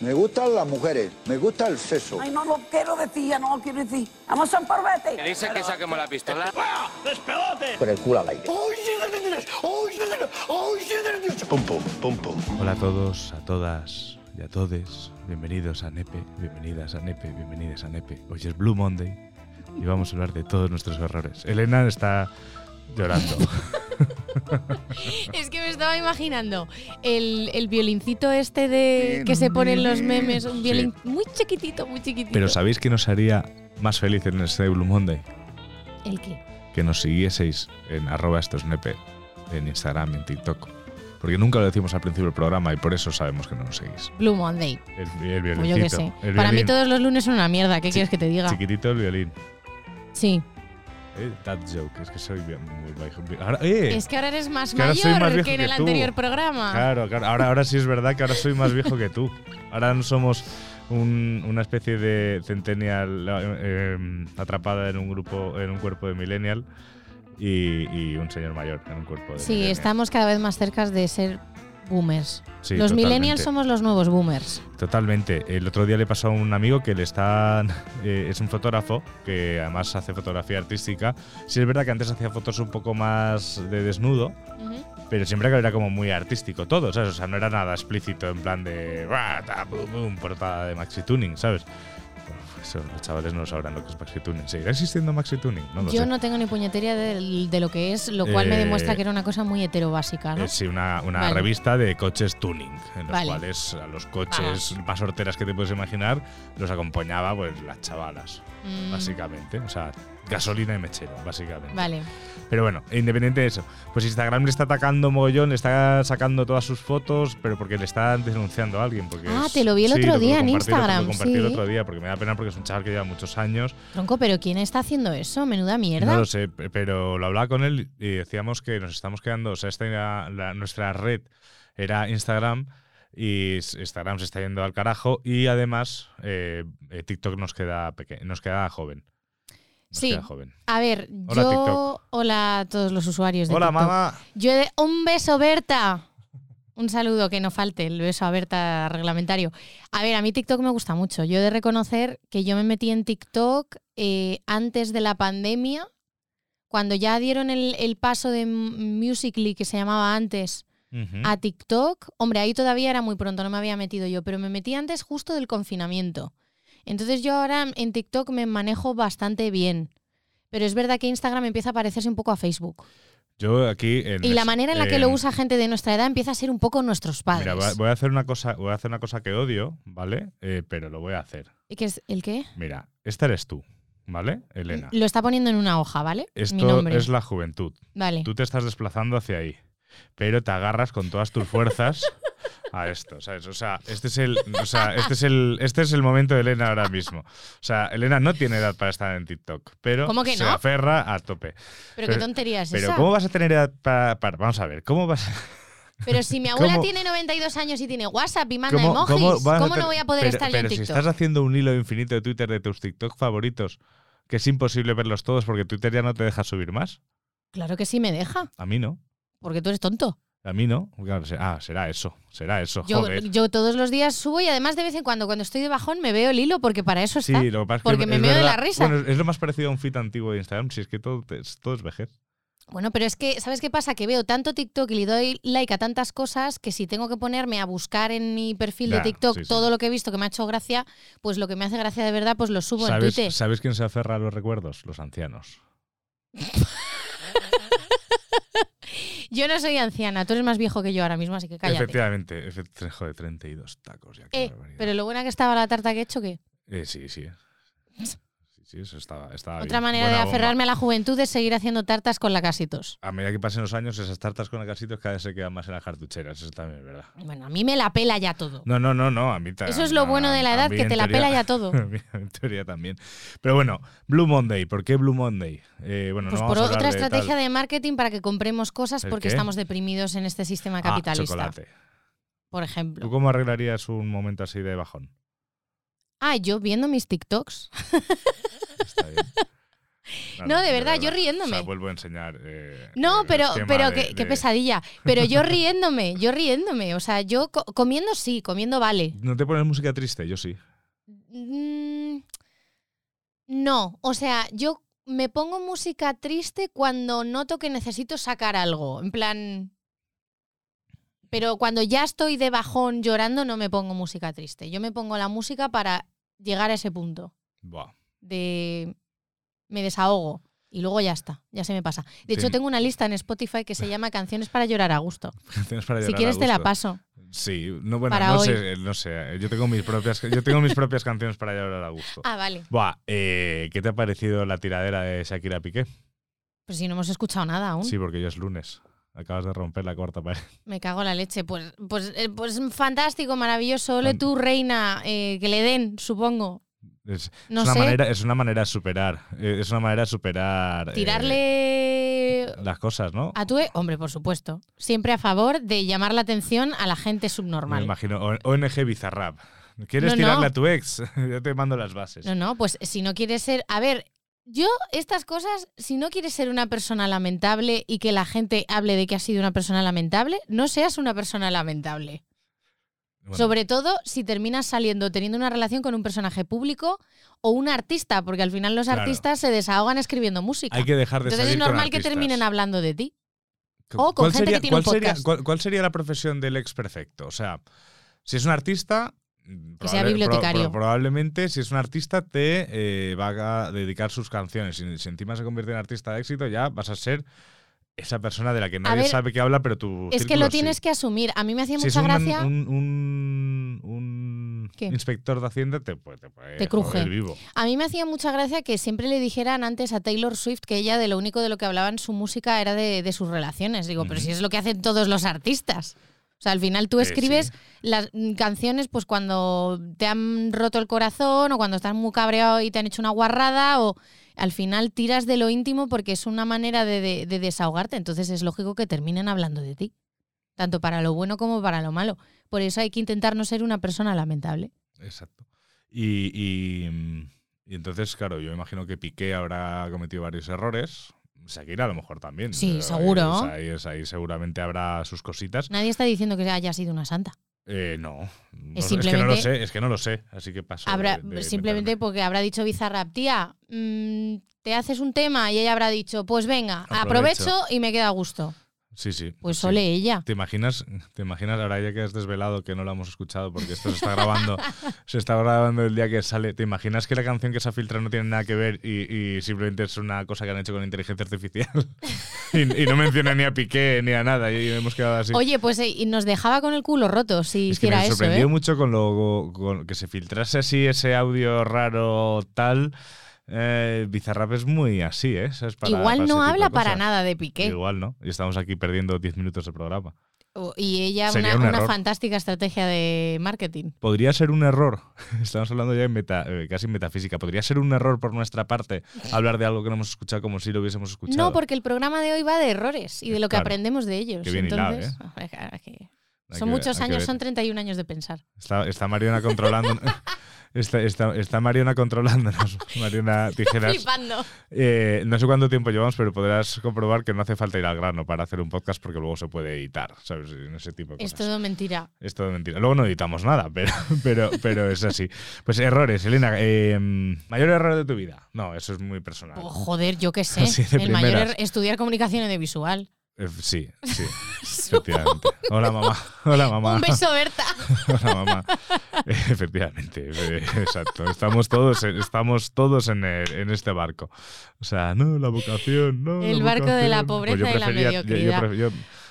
Me gustan las mujeres, me gusta el sexo. Ay, no lo quiero decir, ya no lo quiero decir. Vamos a un parvete. Que dice que saquemos la pistola. Con el culo al aire. Pum, pum, pum, pum. Hola a todos, a todas y a todes. Bienvenidos a Nepe, bienvenidas a Nepe, bienvenidas a Nepe. Hoy es Blue Monday y vamos a hablar de todos nuestros errores. Elena está llorando. Es estaba imaginando el, el violincito este de que se ponen los memes, un violín muy chiquitito, muy chiquitito. Pero ¿sabéis que nos haría más feliz en este Blue Monday? ¿El qué? Que nos siguieseis en arroba estos nepe en Instagram en TikTok. Porque nunca lo decimos al principio del programa y por eso sabemos que no nos seguís. Blue Monday. El, el Pues yo qué violincito. sé. el Para mí todos los lunes son una mierda. ¿Qué quieres que te diga? Chiquitito el violín. Sí. Eh, that joke, es que soy muy. Ahora, eh, Es que ahora eres más que mayor más viejo que en el anterior programa. Claro, claro. Ahora, ahora sí es verdad que ahora soy más viejo que tú. Ahora no somos un- una especie de centennial eh, atrapada en un grupo, en un cuerpo de millennial y, y un señor mayor en un cuerpo de Sí, millennial. estamos cada vez más cerca de ser boomers. Sí, los totalmente. millennials somos los nuevos boomers. Totalmente. El otro día le pasó a un amigo que le está. eh, es un fotógrafo que además hace fotografía artística. Sí, es verdad que antes hacía fotos un poco más de desnudo, pero siempre que era como muy artístico todo, ¿sabes? O sea, no era nada explícito en plan de. "Buah, ta, bum, bum", portada de Maxi Tuning, ¿sabes? Eso, los chavales no sabrán lo que es Maxi Tuning. ¿Seguirá existiendo Maxi Tuning? No lo Yo sé. no tengo ni puñetería de, de lo que es, lo cual me Eh, demuestra que era una cosa muy heterobásica, ¿no? Eh, sí, una, una Vale. revista de coches tuning, en los Vale. cuales a los coches más horteras que te puedes imaginar los acompañaba pues las chavalas, Mm, básicamente. O sea, gasolina y mechero, básicamente. Vale. Pero bueno, independiente de eso, pues Instagram le está atacando mogollón, le está sacando todas sus fotos, pero porque le está denunciando a alguien. Porque Ah, es- te lo vi el sí, otro día en Instagram, Lo compartí el sí. otro día porque me da pena porque es un chaval que lleva muchos años. Tronco, pero ¿quién está haciendo eso? Menuda mierda. No lo sé, pe- pero lo hablaba con él y decíamos que nos estamos quedando, o sea, esta era la- nuestra red era Instagram y Instagram se está yendo al carajo y además eh, eh, TikTok nos queda nos queda joven. Sí. joven. A ver, Hola, yo. TikTok. Hola a todos los usuarios de Hola, TikTok. mamá. Yo he de- un beso, Berta. Un saludo, que no falte el beso a Berta reglamentario. A ver, a mí TikTok me gusta mucho. Yo he de reconocer que yo me metí en TikTok eh, antes de la pandemia, cuando ya dieron el, el paso de Musically, que se llamaba antes, a TikTok. Hombre, ahí todavía era muy pronto, no me había metido yo, pero me metí antes justo del confinamiento. Entonces yo ahora en TikTok me manejo bastante bien. Pero es verdad que Instagram empieza a parecerse un poco a Facebook. Yo aquí en Y la manera en la que lo usa gente de nuestra edad empieza a ser un poco nuestros padres. Mira, voy a- hacer una cosa, voy a hacer una cosa que odio, ¿vale? Eh, pero lo voy a hacer. ¿Y qué es el qué? Mira, esta eres tú, ¿vale? Elena. Lo está poniendo en una hoja, ¿vale? Mi Esto nombre. es la juventud. Vale. Tú te estás desplazando hacia ahí, pero te agarras con todas tus fuerzas a esto, ¿sabes? O sea, este es el, o sea, este es el, este es el momento de Elena ahora mismo. O sea, Elena no tiene edad para estar en TikTok, pero ¿Cómo que se aferra a tope. Pero, qué tontería es Pero esa. ¿cómo vas a tener edad para, para- vamos a ver, ¿cómo vas Pero si mi abuela ¿Cómo- tiene 92 años y tiene WhatsApp y manda cómo, emojis, ¿cómo, a no voy a poder pero- estar yo pero en si TikTok? estás haciendo un hilo infinito de Twitter de tus TikTok favoritos, que es imposible verlos todos porque Twitter ya no te deja subir más. Claro que sí me deja, A mí no. porque tú eres tonto. A mí no. Claro, ah, será eso. Será eso. Yo, joder. yo todos los días subo y además de vez en cuando, cuando estoy de bajón, me veo el hilo porque para eso está. Sí, lo que pasa es que porque es me meo de la risa. Bueno, es lo más parecido a un feed antiguo de Instagram, si es que todo, es, todo es vejez. Bueno, pero es que, ¿sabes qué pasa? Que veo tanto TikTok y le doy like a tantas cosas que si tengo que ponerme a buscar en mi perfil de TikTok sí, sí. todo lo que he visto que me ha hecho gracia, pues lo que me hace gracia de verdad, pues lo subo en ¿Sabes, Twitter. ¿Sabes quién se aferra a los recuerdos? Los ancianos. Yo no soy anciana, tú eres más viejo que yo ahora mismo, así que cállate. Efectivamente. efe- Joder, 32 tacos. Ya, qué Eh, pero lo buena que estaba la tarta que he hecho, que Eh, sí, sí. Sí, sí, eso estaba, estaba otra bien. manera Buena de bomba. aferrarme a la juventud es seguir haciendo tartas con la casitos. A medida que pasen los años, esas tartas con acasitos cada vez se quedan más en las cartucheras. Eso también es verdad. Bueno, a mí me la pela ya todo. No, no, no, no. A mí Eso es lo no, bueno de la edad, que te la teoría- pela ya todo. en teoría también. Pero bueno, Blue Monday. ¿Por qué Blue Monday? Eh, bueno, Pues no por otra de estrategia tal- de marketing para que compremos cosas ¿El porque qué? estamos deprimidos en este sistema Ah, capitalista. chocolate. por ¿Tú ejemplo. cómo arreglarías un momento así de bajón? Ah, yo viendo mis TikToks. Está bien. No, de verdad, yo riéndome. O sea, vuelvo a enseñar. eh, No, pero, pero de- qué, pesadilla. Pero yo riéndome, yo riéndome. O sea, yo co- comiendo sí, comiendo vale. ¿No te pones música triste? Yo sí. Mm, no, o sea, yo me pongo música triste cuando noto que necesito sacar algo. En plan. Pero cuando ya estoy de bajón llorando, no me pongo música triste. Yo me pongo la música para llegar a ese punto Buah. De. Me desahogo. Y luego ya está, ya se me pasa. De hecho, Ten- tengo una lista en Spotify que se llama Canciones para llorar a gusto. Para Si a quieres te la paso. Sí, no, bueno, Para no hoy. sé, no sé. Yo tengo mis propias, yo tengo mis propias canciones para llorar a gusto. Ah, vale. Buah, eh, ¿qué te ha parecido la tiradera de Shakira Piqué? Pues si no hemos escuchado nada aún. Sí, porque ya es lunes. Acabas de romper la cuarta pared. Me cago en la leche. Pues, pues, eh, pues fantástico, maravilloso. Ole tú, reina, eh, que le den, supongo. Es, No es una sé. manera, es una manera de superar. eh, Es una manera de superar. eh, Tirarle las cosas, ¿no? a tu... e- Hombre, por supuesto. Siempre a favor de llamar la atención a la gente Me subnormal. imagino. O- ONG Bizarrap. ¿Quieres No, tirarle no. a tu ex? Yo te mando las bases. No, no, pues si no quieres ser... A ver, yo estas cosas, si no quieres ser una persona lamentable y que la gente hable de que has sido una persona lamentable, no seas una persona lamentable. Bueno, Sobre todo si terminas saliendo, teniendo una relación con un personaje público o un artista, porque al final los Claro. artistas se desahogan escribiendo música. hay que dejar de Entonces es normal que terminen hablando de ti. ¿Cu- o con gente sería- que tiene un cuál sería- podcast. cuál- cuál sería la profesión del ex perfecto? O sea, si es un artista. mm, Que sea bibliotecario. pro- probablemente, si es un artista, te eh, va a dedicar sus canciones. Y si encima se convierte en artista de éxito, ya vas a ser esa persona de la que nadie ver, sabe que habla, pero tú. Es que lo tienes que asumir. A mí me hacía Si es mucha un, gracia. un, un- un ¿Qué? inspector de Hacienda, te puede, te puede Te cruje. vivo. A mí me hacía mucha gracia que siempre le dijeran antes a Taylor Swift que ella de lo único de lo que hablaba en su música era de, de sus relaciones. Digo, pero si es lo que hacen todos los artistas. O sea, al final tú Eh, escribes sí. las canciones pues cuando te han roto el corazón o cuando estás muy cabreado y te han hecho una guarrada o al final tiras de lo íntimo porque es una manera de, de- de desahogarte. Entonces es lógico que terminen hablando de ti. Tanto para lo bueno como para lo malo. Por eso hay que intentar no ser una persona lamentable. Exacto. Y, y, y entonces, claro, yo imagino que Piqué habrá cometido varios errores. Shakira a lo mejor también. Sí, Pero, seguro. ahí, es- ahí seguramente habrá sus cositas. Nadie está diciendo que haya sido una santa. Eh, no. No, Es que no lo sé, es que no lo sé. Así que paso. Habrá, de- de simplemente meterme. porque habrá dicho Bizarrap, tía, mm, te haces un tema y ella habrá dicho, pues venga, Aprovecho. aprovecho y me queda a gusto. Sí, sí. Pues sí. ole ella. ¿Te imaginas, ¿Te imaginas ahora ya que has desvelado que no la hemos escuchado porque esto se está grabando, se está grabando el día que sale? ¿Te imaginas que la canción que se ha filtrado no tiene nada que ver y, y simplemente es una cosa que han hecho con inteligencia artificial? y, y no menciona ni a Piqué ni a nada y hemos quedado así. Oye, pues eh, y nos dejaba con el culo roto si es que hiciera me eso, sorprendió ¿eh? mucho con lo con que se filtrase así ese audio raro tal. Eh, Bizarrap es muy así, ¿eh? ¿Sabes? Para- Igual para no habla para nada de Piqué. Igual no. Y estamos aquí perdiendo 10 minutos de programa. O- Y ella una, un una error. fantástica estrategia de marketing. Podría ser un error, estamos hablando ya en meta, eh, casi en metafísica, podría ser un error por nuestra parte hablar de algo que no hemos escuchado como si lo hubiésemos escuchado. No, porque el programa de hoy va de errores y de lo que Claro. aprendemos de ellos. Qué bien hilado, Entonces, ¿eh? son que- muchos años, son 31 años de pensar. Está, está Mariona controlando. está, está, está Mariona controlándonos. Mariona Tijeras. Flipando. Eh, no sé cuánto tiempo llevamos, pero podrás comprobar que no hace falta ir al grano para hacer un podcast porque luego se puede editar, ¿sabes? Ese tipo de Es todo mentira. Es todo mentira. Luego no editamos nada, pero, pero, pero es así. Pues errores, Elena. eh, ¿Mayor error de tu vida? No, eso es muy personal. Oh, joder, yo qué sé. El mayor er- estudiar comunicación audiovisual. Eh, sí, sí. efectivamente. Hola, mamá. Hola, mamá. Un beso, Berta. Hola, mamá. Eh, Efectivamente, eh, exacto. Estamos todos, en- estamos todos en, el- en este barco. O sea, no, la vocación, no. El barco de la vocación. pobreza Pues yo y la prefería- yo- yo mediocridad. Yo,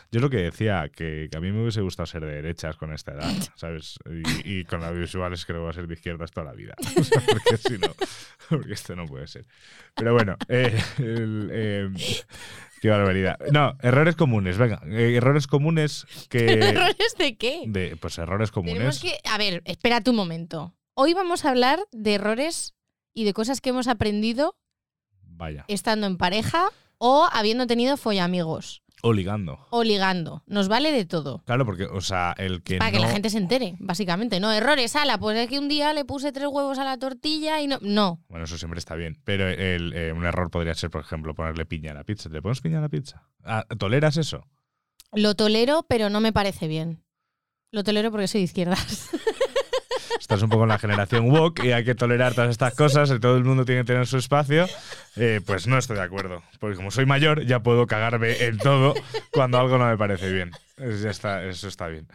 yo lo que decía, que, que a mí me hubiese gustado ser de derechas con esta edad, ¿sabes? Y, y con audiovisuales creo que va a ser de izquierdas toda la vida. O sea, porque si no, porque esto no puede ser. Pero bueno, eh, el, eh, qué barbaridad. No, errores comunes, venga, eh, errores comunes que... ¿Errores de qué? De, pues errores comunes. Que. A ver, espérate un momento. Hoy vamos a hablar de errores y de cosas que hemos aprendido Vaya. estando en pareja o habiendo tenido follamigos. O ligando. o ligando. Nos vale de todo. Claro, porque, o sea, el que Para que la gente se entere, básicamente. No, errores, ala, pues es que un día le puse tres huevos a la tortilla y no. No. Bueno, eso siempre está bien. Pero el, eh, un error podría ser, por ejemplo, ponerle piña a la pizza. ¿Le pones piña a la pizza? Ah, ¿Toleras eso? Lo tolero, pero no me parece bien. Lo tolero porque soy de izquierdas. Estás un poco en la generación woke y hay que tolerar todas estas cosas y todo el mundo tiene que tener su espacio. Eh, pues no estoy de acuerdo. Porque como soy mayor, ya puedo cagarme en todo cuando algo no me parece bien. Es- ya está, eso está bien.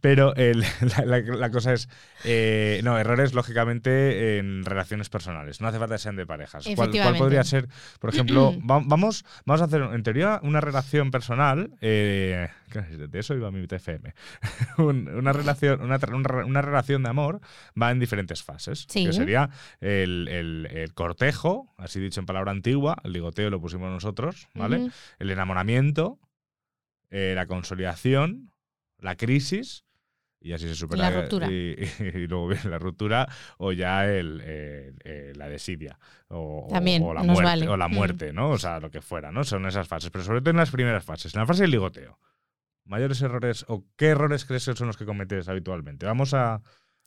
Pero la, la- la cosa es, eh, no, errores lógicamente en relaciones personales. No hace falta que sean de parejas. ¿Cuál, cuál podría ser, por ejemplo, va- vamos, vamos a hacer en teoría una relación personal, eh, de eso iba mi TFM, Un- una, relación, una, una re- una relación de amor va en diferentes fases. Sí. Que sería el, el- el cortejo, así dicho en palabra antigua, el ligoteo lo pusimos nosotros, ¿vale? El enamoramiento, eh, la consolidación, la crisis. Y así se supera. La ruptura. Y, y luego viene la ruptura o ya el, eh, eh, la desidia. O, o- También, o la muerte, vale. o la Mm. muerte, ¿no? O sea, lo que fuera, ¿no? Son esas fases. Pero sobre todo en las primeras fases. En la fase del ligoteo. ¿Mayores errores o qué errores crees que son los que cometes habitualmente? Vamos a,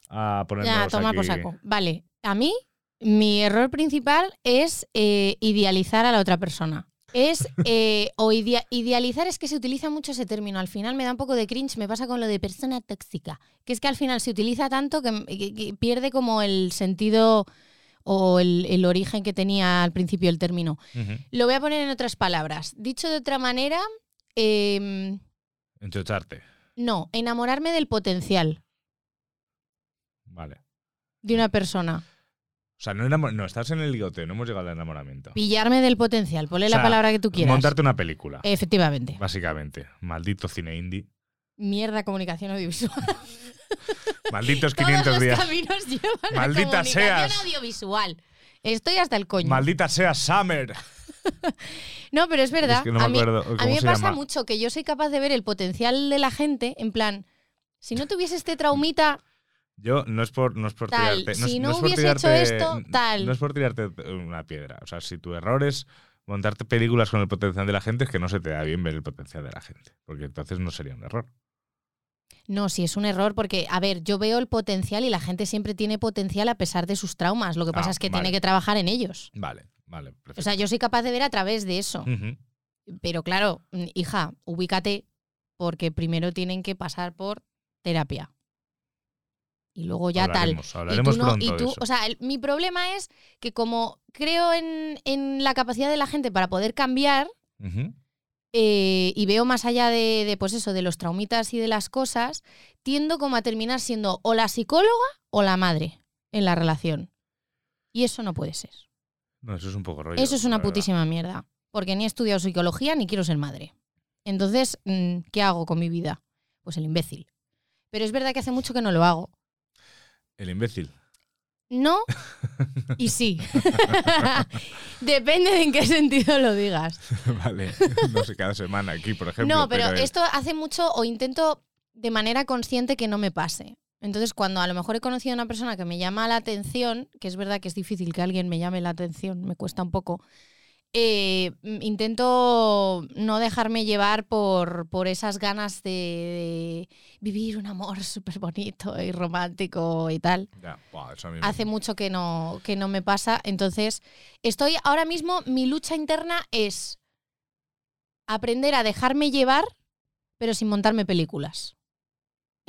a ponernos Ya, toma por saco. Vale, a mí, mi error principal es eh, idealizar a la otra persona. Es, eh, o idea- idealizar es que se utiliza mucho ese término. Al final me da un poco de cringe, me pasa con lo de persona tóxica. Que es que al final se utiliza tanto que, que- que pierde como el sentido o el, el origen que tenía al principio el término. Lo voy a poner en otras palabras. Dicho de otra manera, Enchocharte. no, enamorarme del potencial Vale. de una persona. O sea, no, enamo- no, estás en el ligoteo, no hemos llegado al enamoramiento. Pillarme del potencial, ponle O sea, la palabra que tú quieras. Montarte una película. Efectivamente. Básicamente. Maldito cine indie. Mierda comunicación audiovisual. Malditos Todos 500 los días. caminos llevan a Maldita comunicación seas. audiovisual. Estoy hasta el coño. Maldita sea Summer. no, pero es verdad. Es que no me a mí, acuerdo a mí me se pasa llama. mucho que yo soy capaz de ver el potencial de la gente en plan, si no tuviese este traumita, Yo no es por, no es por Tal, tirarte. No, si es- no hubiese hecho tirarte- esto, tal. No es por tirarte una piedra. O sea, si tu error es montarte películas con el potencial de la gente, es que no se te da bien ver el potencial de la gente. Porque entonces no sería un error. no, sí es un error porque, a ver, yo veo el potencial y la gente siempre tiene potencial a pesar de sus traumas. Lo que pasa Ah, es que vale. tiene que trabajar en ellos. Vale, vale. O sea, yo soy capaz de ver a través de eso. Pero claro, mm, hija, ubícate porque primero tienen que pasar por terapia. Y luego ya Hablaremos, tal. hablaremos y tú no, pronto y de eso. o sea, el- mi problema es que como creo en, en la capacidad de la gente para poder cambiar eh, y veo más allá de, de, pues eso, de los traumitas y de las cosas, tiendo como a terminar siendo o la psicóloga o la madre en la relación. Y eso no puede ser. No, eso es un poco rollo. Eso es una verdad. putísima mierda. Porque ni he estudiado psicología ni quiero ser madre. Entonces, mm, ¿qué hago con mi vida? Pues el imbécil. Pero es verdad que hace mucho que no lo hago. El imbécil. No y sí. Depende de en qué sentido lo digas. vale. No sé, cada semana aquí, por ejemplo. No, pero el- esto hace mucho o intento de manera consciente que no me pase. Entonces, cuando a lo mejor he conocido a una persona que me llama la atención, que es verdad que es difícil que alguien me llame la atención, me cuesta un poco, eh, intento no dejarme llevar por, por esas ganas de, de vivir un amor súper bonito y romántico y tal. Eso Hace mucho que no, que no me pasa. Entonces, estoy ahora mismo, mi lucha interna es aprender a dejarme llevar, pero sin montarme películas.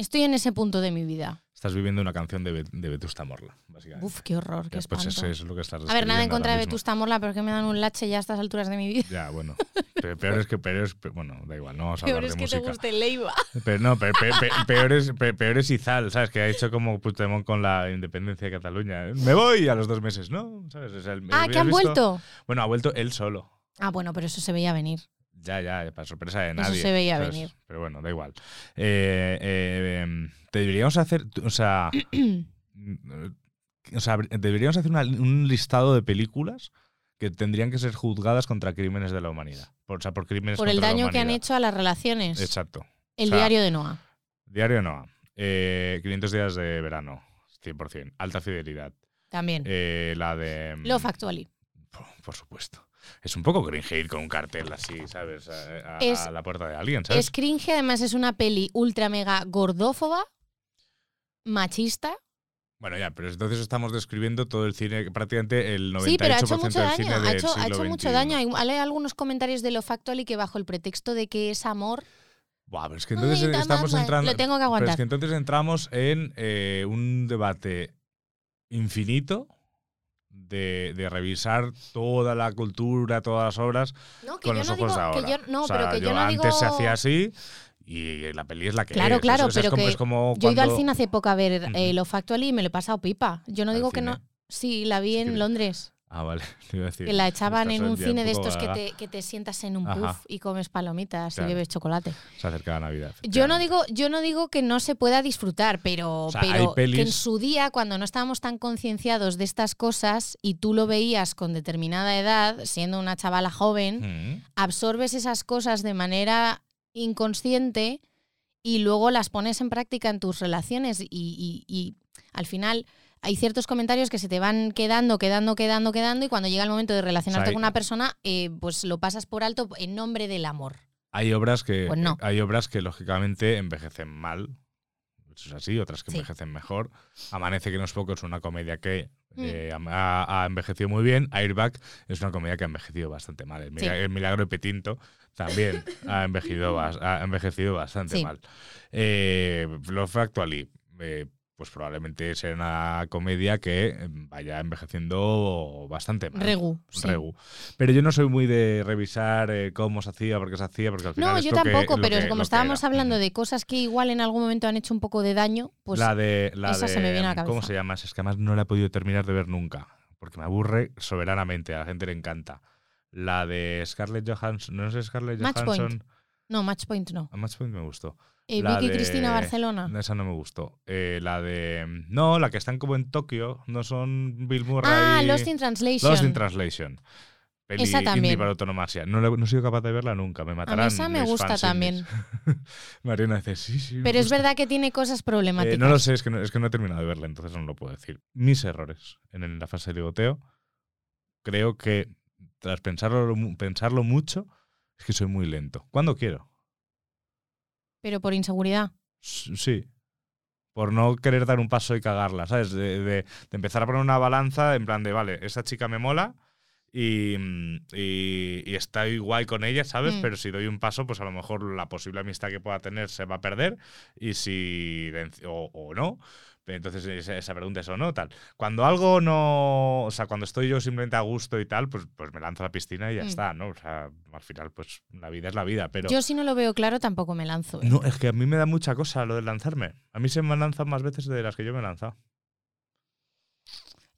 Estoy en ese punto de mi vida. Estás viviendo una canción de, Vetusta Morla, básicamente. Uf, qué horror, qué pues eso es lo que estás a ver, nada en contra de. Vetusta Morla, pero es que me dan un lache ya a estas alturas de mi vida. Ya, bueno. Pero peor es que peor es. Bueno, da igual, no vamos a Peor hablar es de que te música. guste Leiva. Pero no, pe- pe- pe- peor, es, pe- peor es Izal, ¿sabes? Que ha hecho como Puigdemont con la independencia de Cataluña. Me voy a los dos meses, ¿no? Ah, ¿habías que han vuelto. Bueno, ha vuelto él solo. Ah, bueno, pero eso se veía venir. Ya, ya, para sorpresa de Eso nadie. se veía ¿sabes? venir. Pero bueno, da igual. Eh, eh, te deberíamos hacer. O sea. o sea, deberíamos hacer una- un listado de películas que tendrían que ser juzgadas contra crímenes de la humanidad. Por, o sea, por crímenes Por el daño que han hecho a las relaciones. Exacto. El O sea, diario de Noah. Diario Noah. Eh, 500 días de verano. 100%. Alta fidelidad. También. Eh, la de. Love Actually. Por, por supuesto. Es un poco cringe ir con un cartel así, ¿sabes? A, a- Es- a la puerta de alguien, ¿sabes? Es cringe, además es una peli ultra mega gordófoba, machista. Bueno, ya, pero entonces estamos describiendo todo el cine, prácticamente el 98% Sí, pero ha hecho mucho del daño. cine Ha hecho, ha hecho mucho XXI. daño. Hay, hay algunos comentarios de lo factual y que bajo el pretexto de que es amor. Buah, pero es que entonces Ay, estamos entrando. Lo tengo que Pero es aguantar. que entonces entramos en eh, un debate infinito de, de revisar toda la cultura, todas las obras No, con los no ojos de ahora. Que yo, no, O sea, pero que yo, no antes digo. se hacía así y la peli es la que Claro, es. claro, es pero como- que es como Yo he ido al cine hace poco a ver eh, lo factual y me lo he pasado pipa. Yo no ¿Al digo que no. Sí, la vi en. Londres. Ah, vale. te iba a decir, Que la echaban en un cine de estos que te, que te sientas en un Ajá. puff y comes palomitas Claro. y bebes chocolate. Se acerca la Navidad. Yo no digo, yo no digo que no se pueda disfrutar, pero, sea, hay pero que en su día, cuando no estábamos tan concienciados de estas cosas y tú lo veías con determinada edad, siendo una chavala joven, Mm. absorbes esas cosas de manera inconsciente y luego las pones en práctica en tus relaciones y, y- y al final hay ciertos comentarios que se te van quedando, quedando, quedando, quedando y cuando llega el momento de relacionarte con una persona, eh, pues lo pasas por alto en nombre del amor. Hay obras que Pues no. hay obras que lógicamente envejecen mal. Eso es así, otras que Sí. envejecen mejor. Amanece que no es poco, es una comedia que Mm. eh, ha, ha envejecido muy bien. Airbag es una comedia que ha envejecido bastante mal. El, Sí. Mila- el Milagro de Petinto también ha, envejecido, bas- ha envejecido bastante Sí. mal. Eh, Love Actually, eh, pues probablemente sea una comedia que eh, vaya envejeciendo bastante mal. Regu. sí. Regu. Pero yo no soy muy de revisar eh, cómo se hacía, por qué se hacía, porque al final No, es yo lo tampoco, pero que- como estábamos hablando de cosas que igual en algún momento han hecho un poco de daño, pues la de, la esa de- se me viene a la ¿Cómo se llama? Es que además no la he podido terminar de ver nunca, porque me aburre soberanamente, a la gente le encanta. La de Scarlett Johansson, no sé Scarlett Match Point. Johansson. no, Match Point no. A Match Point me gustó. Eh, La Vicky de- Cristina Barcelona. Esa no me gustó. Eh, la de. No, la que están como en Tokio, no son Bill Murray. Ah, Lost in Translation. Lost in Translation. Peli Esa también. para autonomasia. No, no he sido capaz de verla nunca. Me A matarán. mí esa me gusta también. Mariana dice, sí, sí. Pero es verdad que tiene cosas problemáticas. Eh, no lo sé, es que no, es que no he terminado de verla, entonces no lo puedo decir. Mis errores en, la fase de ligoteo. Creo que tras pensarlo, pensarlo mucho, es que soy muy lento. Cuando quiero. Pero por inseguridad. Sí. Por no querer dar un paso y cagarla, ¿sabes? De, de- de empezar a poner una balanza en plan de, vale, esta chica me mola y, mm, y, y estoy guay con ella, ¿sabes? Mm. Pero si doy un paso, pues a lo mejor la posible amistad que pueda tener se va a perder y si o, o no. Entonces esa, esa pregunta es o no, tal. Cuando algo no, o sea, cuando estoy yo simplemente a gusto y tal, pues, pues me lanzo a la piscina y ya Mm. está, ¿no? O sea, al final, pues la vida es la vida, pero... Yo si no lo veo claro tampoco me lanzo. ¿eh? No, es que a mí me da mucha cosa lo de lanzarme. A mí se me lanzan más veces de las que yo me he lanzado.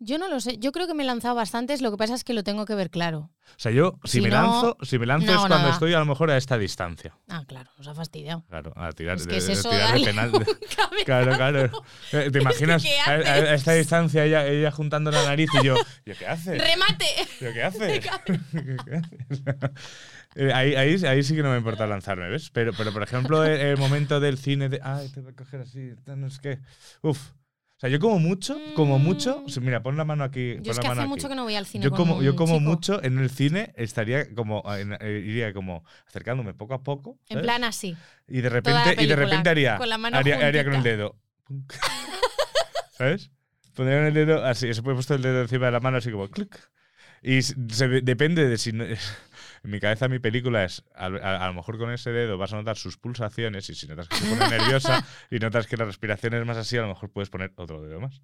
Yo no lo sé. Yo creo que me he lanzado bastantes. Lo que pasa es que lo tengo que ver claro. O sea, yo, si, Si me no, lanzo, si me lanzo no es cuando nada. estoy a lo mejor a esta distancia. Ah, claro, os ha fastidiado. Claro, a tirar, Es de, que es de eso, tirar de darle penal. Claro, claro. Eh, ¿Te imaginas ¿qué a, esta distancia ella, ella juntando la nariz y yo, ¿yo qué haces? ¡Remate! ¿Yo qué haces? Eh, ahí, ahí, ahí sí que no me importa lanzarme, ¿ves? Pero, pero por ejemplo, el, el momento del cine de, ay, te voy a coger así, no es que, uf. Sea, yo como mucho, como mucho, o sea, mira, pon la mano aquí. Yo es que hace aquí. mucho que no voy al cine Yo como, yo como chico. mucho en el cine estaría como, en- eh, iría como acercándome poco a poco. En plan así. y de repente, y de repente haría, con la mano haría, haría con el dedo. ¿Sabes? Pondría el dedo así, se puede puesto el dedo encima de la mano así como clic. Y se depende de si no- en mi cabeza mi película es a, a- a lo mejor con ese dedo vas a notar sus pulsaciones y si notas que se pone nerviosa y notas que la respiración es más así, a lo mejor puedes poner otro dedo más.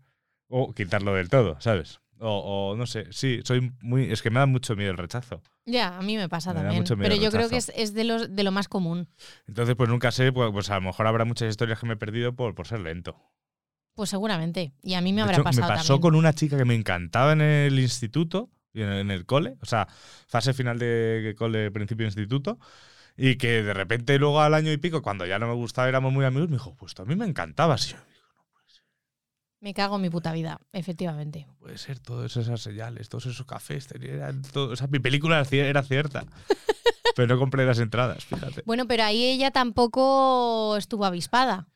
O quitarlo del todo, ¿sabes? O, o no sé, sí, soy muy. Es que me da mucho miedo el rechazo. Ya, a mí me pasa Me también. Pero yo creo que es, es de, los, de lo más común. Entonces, pues nunca sé, pues, pues a lo mejor habrá muchas historias que me he perdido por, por ser lento. Pues seguramente. Y a mí me De habrá hecho, pasado me pasó también. con una chica que me encantaba en el instituto en, el cole, o sea, fase final de cole, principio de instituto, y que de repente luego al año y pico, cuando ya no me gustaba, éramos muy amigos, me dijo, pues a mí me encantabas. Y yo, Me cago en mi puta vida, efectivamente. no puede ser todas esas señales, todos esos cafés, eran todo, o sea, mi película era cier- era cierta. Pero no compré las entradas, fíjate. Bueno, pero ahí ella tampoco estuvo avispada.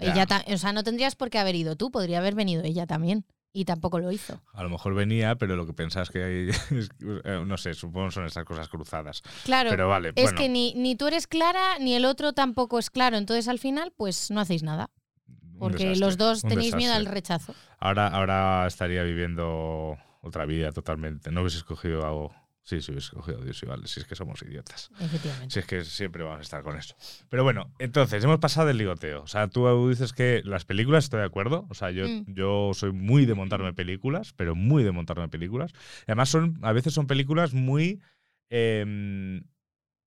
Ya. Ella o sea, no tendrías por qué haber ido tú, podría haber venido ella también. Y tampoco lo hizo. A lo mejor venía, pero lo que pensás que hay. es- eh, no sé, supongo son estas cosas cruzadas. Claro. Pero vale, es bueno. que ni, ni tú eres clara, ni el otro tampoco es claro. Entonces al final, pues no hacéis nada. Porque desastre, los dos tenéis miedo al rechazo. Ahora, ahora estaría viviendo otra vida totalmente. No hubiese escogido algo. Sí, sí, hubiese escogido a Dios y vale. Si es que somos idiotas. Efectivamente. Si es que siempre vamos a estar con eso. Pero bueno, entonces, hemos pasado del ligoteo. O sea, tú dices que las películas, estoy de acuerdo. O sea, yo, Mm. yo soy muy de montarme películas, pero muy de montarme películas. Además, son, a veces son películas muy em,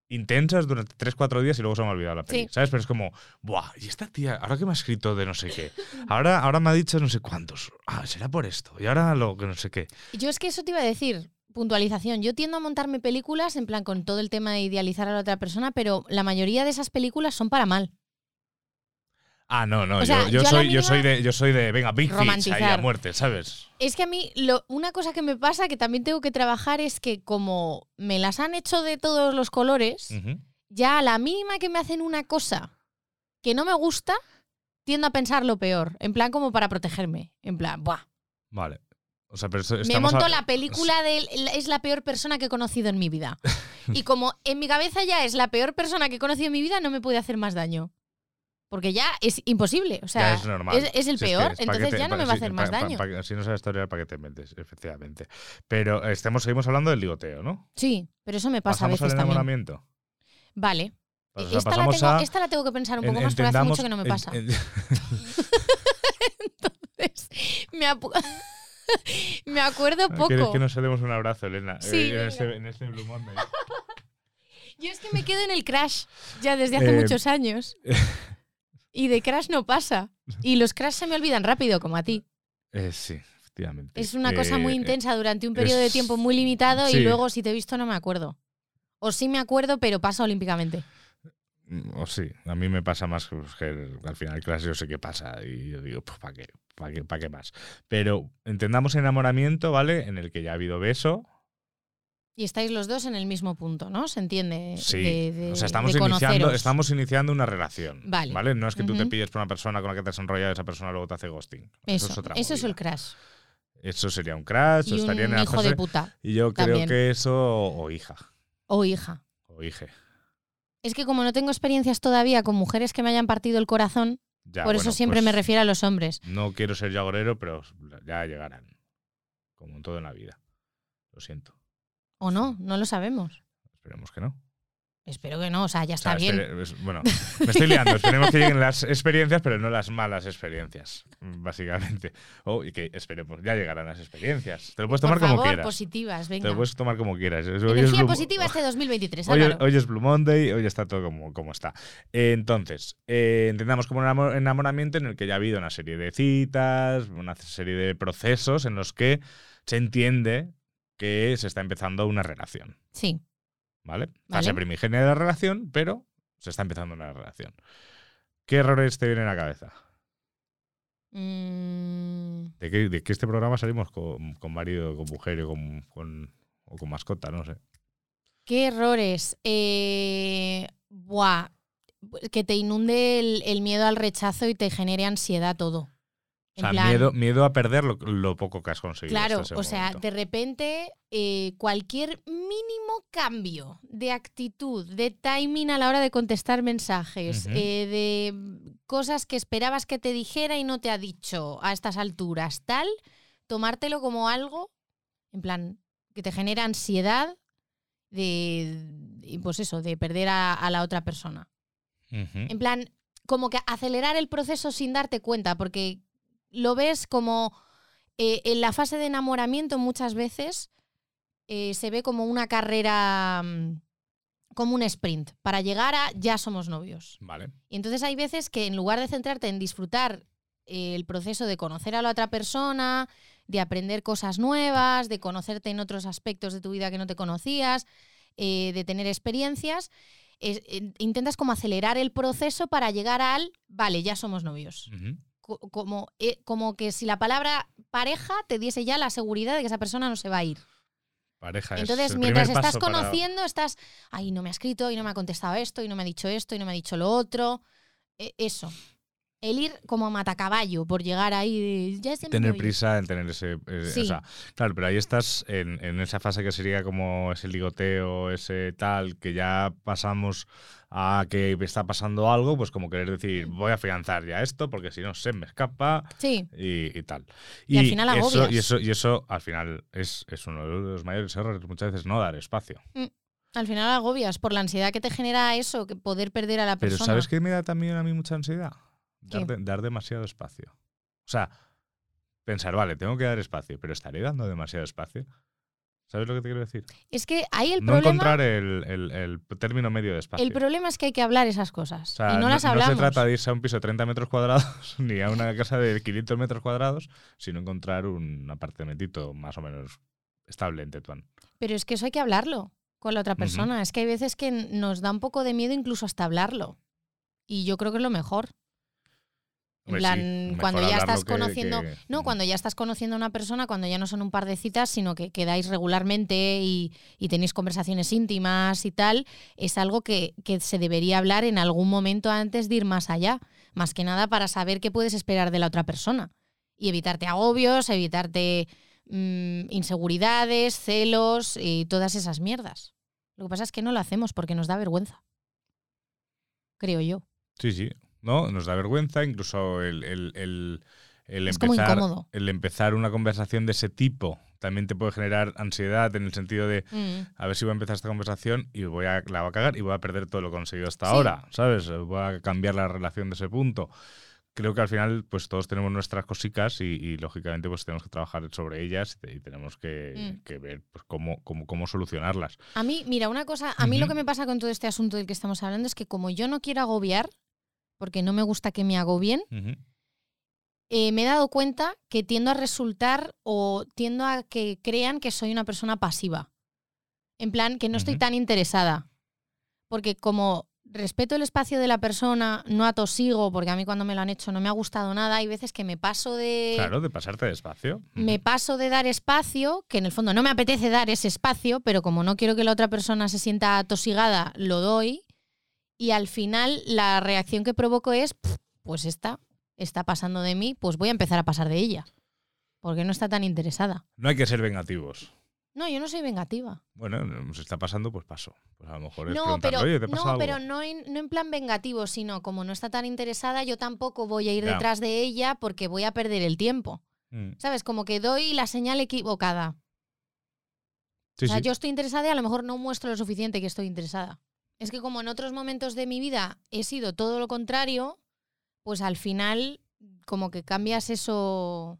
intensas durante 3-4 días y luego se me ha olvidado la peli. Sí. ¿Sabes? Pero es como, ¡buah! Y esta tía, ahora que me ha escrito de no sé qué, ahora, ahora me ha dicho no sé cuántos. Ah, será por esto. Y ahora lo que no sé qué. Yo es que eso te iba a decir, puntualización. Yo tiendo a montarme películas en plan con todo el tema de idealizar a la otra persona, pero la mayoría de esas películas son para mal. Ah, no, no, sea, yo, soy, yo soy de, yo soy de, venga, Big Fish, ahí a muerte, ¿sabes? Es que a mí lo- una cosa que me pasa que también tengo que trabajar es que como me las han hecho de todos los colores, ya a la mínima que me hacen una cosa que no me gusta, tiendo a pensar lo peor, en plan como para protegerme, en plan, ¡buah! Vale. O sea, pero esto- Me estamos monto a- la película de es la peor persona que he conocido en mi vida. Y como en mi cabeza ya es la peor persona que he conocido en mi vida, no me puede hacer más daño. Porque ya es imposible. O sea, es normal. es, es el Si peor, es entonces te- ya no me va a hacer más pa- daño. pa- si no sabes historia, ¿para qué te metes? Efectivamente. Pero estemos, seguimos hablando del ligoteo, ¿no? Sí, pero eso me pasa a Pasamos al veces también. enamoramiento. Vale. O sea, esta, la tengo, a- esta la tengo que pensar un en- poco más porque hace mucho que no me en- pasa. en- Entonces, me, me acuerdo poco. ¿Quieres que nos demos un abrazo, Elena? Sí, Eh, en, este, en este Blue Monday. Yo es que me quedo en el crash ya desde hace Eh, muchos años. Y de crash no pasa. Y los crash se me olvidan rápido, como a ti. Eh, sí, efectivamente. Es una cosa muy intensa durante un periodo de tiempo muy limitado sí. y luego si te he visto no me acuerdo. O sí me acuerdo, pero pasa olímpicamente. Mm, O sí, a mí me pasa más que, al final clase yo sé qué pasa y yo digo, pues ¿para qué? ¿Para qué, pa' qué más? Pero entendamos enamoramiento, ¿vale? En el que ya ha habido beso. Y estáis los dos en el mismo punto, ¿no? Se entiende. Sí. de- de- o sea, estamos de iniciando, estamos iniciando una relación. Vale. No es que tú te pilles por una persona con la que te has enrollado y esa persona luego te hace ghosting. Eso, Eso, es otra eso es el crash. Eso sería un crash, o Y estaría en un la hijo fase- de puta. Y yo creo que eso, o hija, O hija. o hije. Es que como no tengo experiencias todavía con mujeres que me hayan partido el corazón, Ya, por eso siempre pues, me refiero a los hombres. No quiero ser yo agorero, pero ya llegarán. Como en todo en la vida. Lo siento. ¿O no? No lo sabemos. Esperemos que no. Espero que no, o sea, ya O sea, está bien. es- bueno, me estoy liando. Esperemos que lleguen las experiencias, pero no las malas experiencias, básicamente. O y que esperemos, ya llegarán las experiencias. Te lo puedes tomar Por como favor, quieras. positivas, Te venga. lo puedes tomar como quieras. Es- hoy es Energía Blue- positiva este 2023, Hoy, es- hoy es Blue Monday, hoy está todo como, como está. Eh, entonces, eh, entendamos como un enamo- enamoramiento en el que ya ha habido una serie de citas, una serie de procesos en los que se entiende que se está empezando una relación. Sí. ¿Vale? Vale. Fase primigenia de la relación, pero se está empezando una relación. ¿Qué errores te vienen a la cabeza? Mm, ¿De que, de que este programa salimos con, con marido, con mujer o con, con- o con mascota? No sé. ¿Qué errores? Eh, buah, que te inunde el, el miedo al rechazo y te genere ansiedad todo. O sea, plan, miedo, miedo a perder lo, lo poco que has conseguido. Claro, o sea, momento. de repente eh, cualquier mínimo cambio de actitud, de timing a la hora de contestar mensajes, eh, de cosas que esperabas que te dijera y no te ha dicho a estas alturas, tal, tomártelo como algo, en plan, que te genera ansiedad de, pues eso, de perder a, a la otra persona. En plan, como que acelerar el proceso sin darte cuenta, porque lo ves como eh, en la fase de enamoramiento muchas veces eh, se ve como una carrera, mm, como un sprint, para llegar a ya somos novios. Vale. Y entonces hay veces que en lugar de centrarte en disfrutar eh, el proceso de conocer a la otra persona, de aprender cosas nuevas, de conocerte en otros aspectos de tu vida que no te conocías, eh, de tener experiencias, es- eh, intentas como acelerar el proceso para llegar al, vale, ya somos novios. Como, eh, como que si la palabra pareja te diese ya la seguridad de que esa persona no se va a ir. Pareja es Entonces, el mientras estás para- conociendo, estás, ay, no me ha escrito, y no me ha contestado esto, y no me ha dicho esto, y no me ha dicho lo otro. E- eso. el ir como a matacaballo por llegar ahí. Ya se me Tener prisa en tener ese. eh, Sí. o sea, claro, pero ahí estás en, en esa fase que sería como ese ligoteo, ese tal, que ya pasamos a que está pasando algo, pues como querer decir, voy a afianzar ya esto, porque si no se me escapa. Sí, y, y tal. Y al final eso, agobias. y eso Y eso al final es, es uno de los mayores errores, muchas veces no dar espacio. al final agobias por la ansiedad que te genera eso, que poder perder a la Pero persona. ¿sabes qué me da también a mí mucha ansiedad? Dar, ¿Qué? de- dar demasiado espacio. O sea, pensar, vale, tengo que dar espacio, pero estaré dando demasiado espacio. ¿Sabes lo que te quiero decir? Es que ahí el no problema. encontrar el, el- el término medio de espacio. El problema es que hay que hablar esas cosas. O sea, y no, las se hablamos. trata de irse a un piso de 30 metros cuadrados ni a una casa de 500 metros cuadrados, sino encontrar un apartamentito más o menos estable en Tetuán. Pero es que eso hay que hablarlo con la otra persona. Es que hay veces que nos da un poco de miedo incluso hasta hablarlo. Y yo creo que es lo mejor. En plan, sí, cuando ya estás que- conociendo. que- No, cuando ya estás conociendo a una persona, cuando ya no son un par de citas, sino que quedáis regularmente y, y tenéis conversaciones íntimas y tal, es algo que, que se debería hablar en algún momento antes de ir más allá. Más que nada para saber qué puedes esperar de la otra persona. Y evitarte agobios, evitarte mm, inseguridades, celos y todas esas mierdas. Lo que pasa es que no lo hacemos porque nos da vergüenza. Creo yo. Sí, sí. No, nos da vergüenza, incluso el, el- el- el empezar, el empezar una conversación de ese tipo también te puede generar ansiedad en el sentido de Mm. a ver si voy a empezar esta conversación y voy a, la voy a cagar y voy a perder todo lo conseguido hasta Sí. ahora, ¿sabes? Voy a cambiar la relación de ese punto. Creo que al final pues todos tenemos nuestras cositas y, y, lógicamente pues tenemos que trabajar sobre ellas y, tenemos que, Mm. que ver pues, cómo, cómo, cómo solucionarlas. A mí, mira, una cosa, a mí lo que me pasa con todo este asunto del que estamos hablando es que como yo no quiero agobiar, porque no me gusta que me agobien, Ujú. eh, me he dado cuenta que tiendo a resultar o tiendo a que crean que soy una persona pasiva. En plan, que no estoy tan interesada. Porque como respeto el espacio de la persona, no atosigo, porque a mí cuando me lo han hecho no me ha gustado nada, hay veces que me paso de... Claro, de pasarte despacio. me Ujú. paso de dar espacio, que en el fondo no me apetece dar ese espacio, pero como no quiero que la otra persona se sienta atosigada, lo doy. Y al final la reacción que provoco es, "Pff, pues esta está pasando de mí, pues voy a empezar a pasar de ella. Porque no está tan interesada. No hay que ser vengativos. No, yo no soy vengativa. Bueno, nos está pasando, pues paso. Pues a lo mejor es No, pero, oye, ¿te pasa no, algo? pero no, en, no en plan vengativo, sino como no está tan interesada, yo tampoco voy a ir Ya. detrás de ella porque voy a perder el tiempo. Mm. ¿Sabes? Como que doy la señal equivocada. Sí, o sea, sí. yo estoy interesada y a lo mejor no muestro lo suficiente que estoy interesada. Es que como en otros momentos de mi vida he sido todo lo contrario, pues al final como que cambias eso...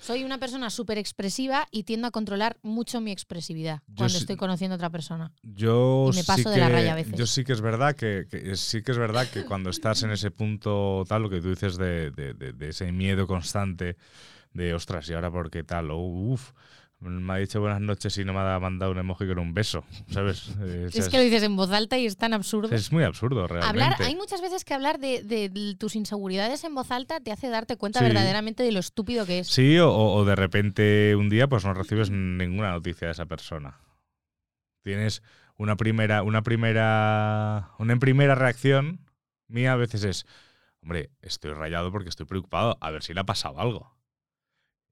Soy una persona súper expresiva y tiendo a controlar mucho mi expresividad Yo cuando sí- estoy conociendo a otra persona. Yo Y me paso sí de que, la raya a veces. Yo sí que es verdad que, que- sí que es verdad que cuando estás en ese punto tal, lo que tú dices de, de- de- de ese miedo constante de ostras, y ahora por qué tal, o uff, me ha dicho buenas noches y no me ha mandado un emoji con un beso, ¿sabes? Eh, Es que lo dices en voz alta y es tan absurdo. es muy absurdo realmente. Hablar, hay muchas veces que hablar de, de tus inseguridades en voz alta te hace darte cuenta Sí. verdaderamente de lo estúpido que es. Sí, o, o de repente un día pues no recibes ninguna noticia de esa persona. Tienes una primera, una primera, una primera reacción mía a veces es, hombre, estoy rayado porque estoy preocupado, a ver si le ha pasado algo.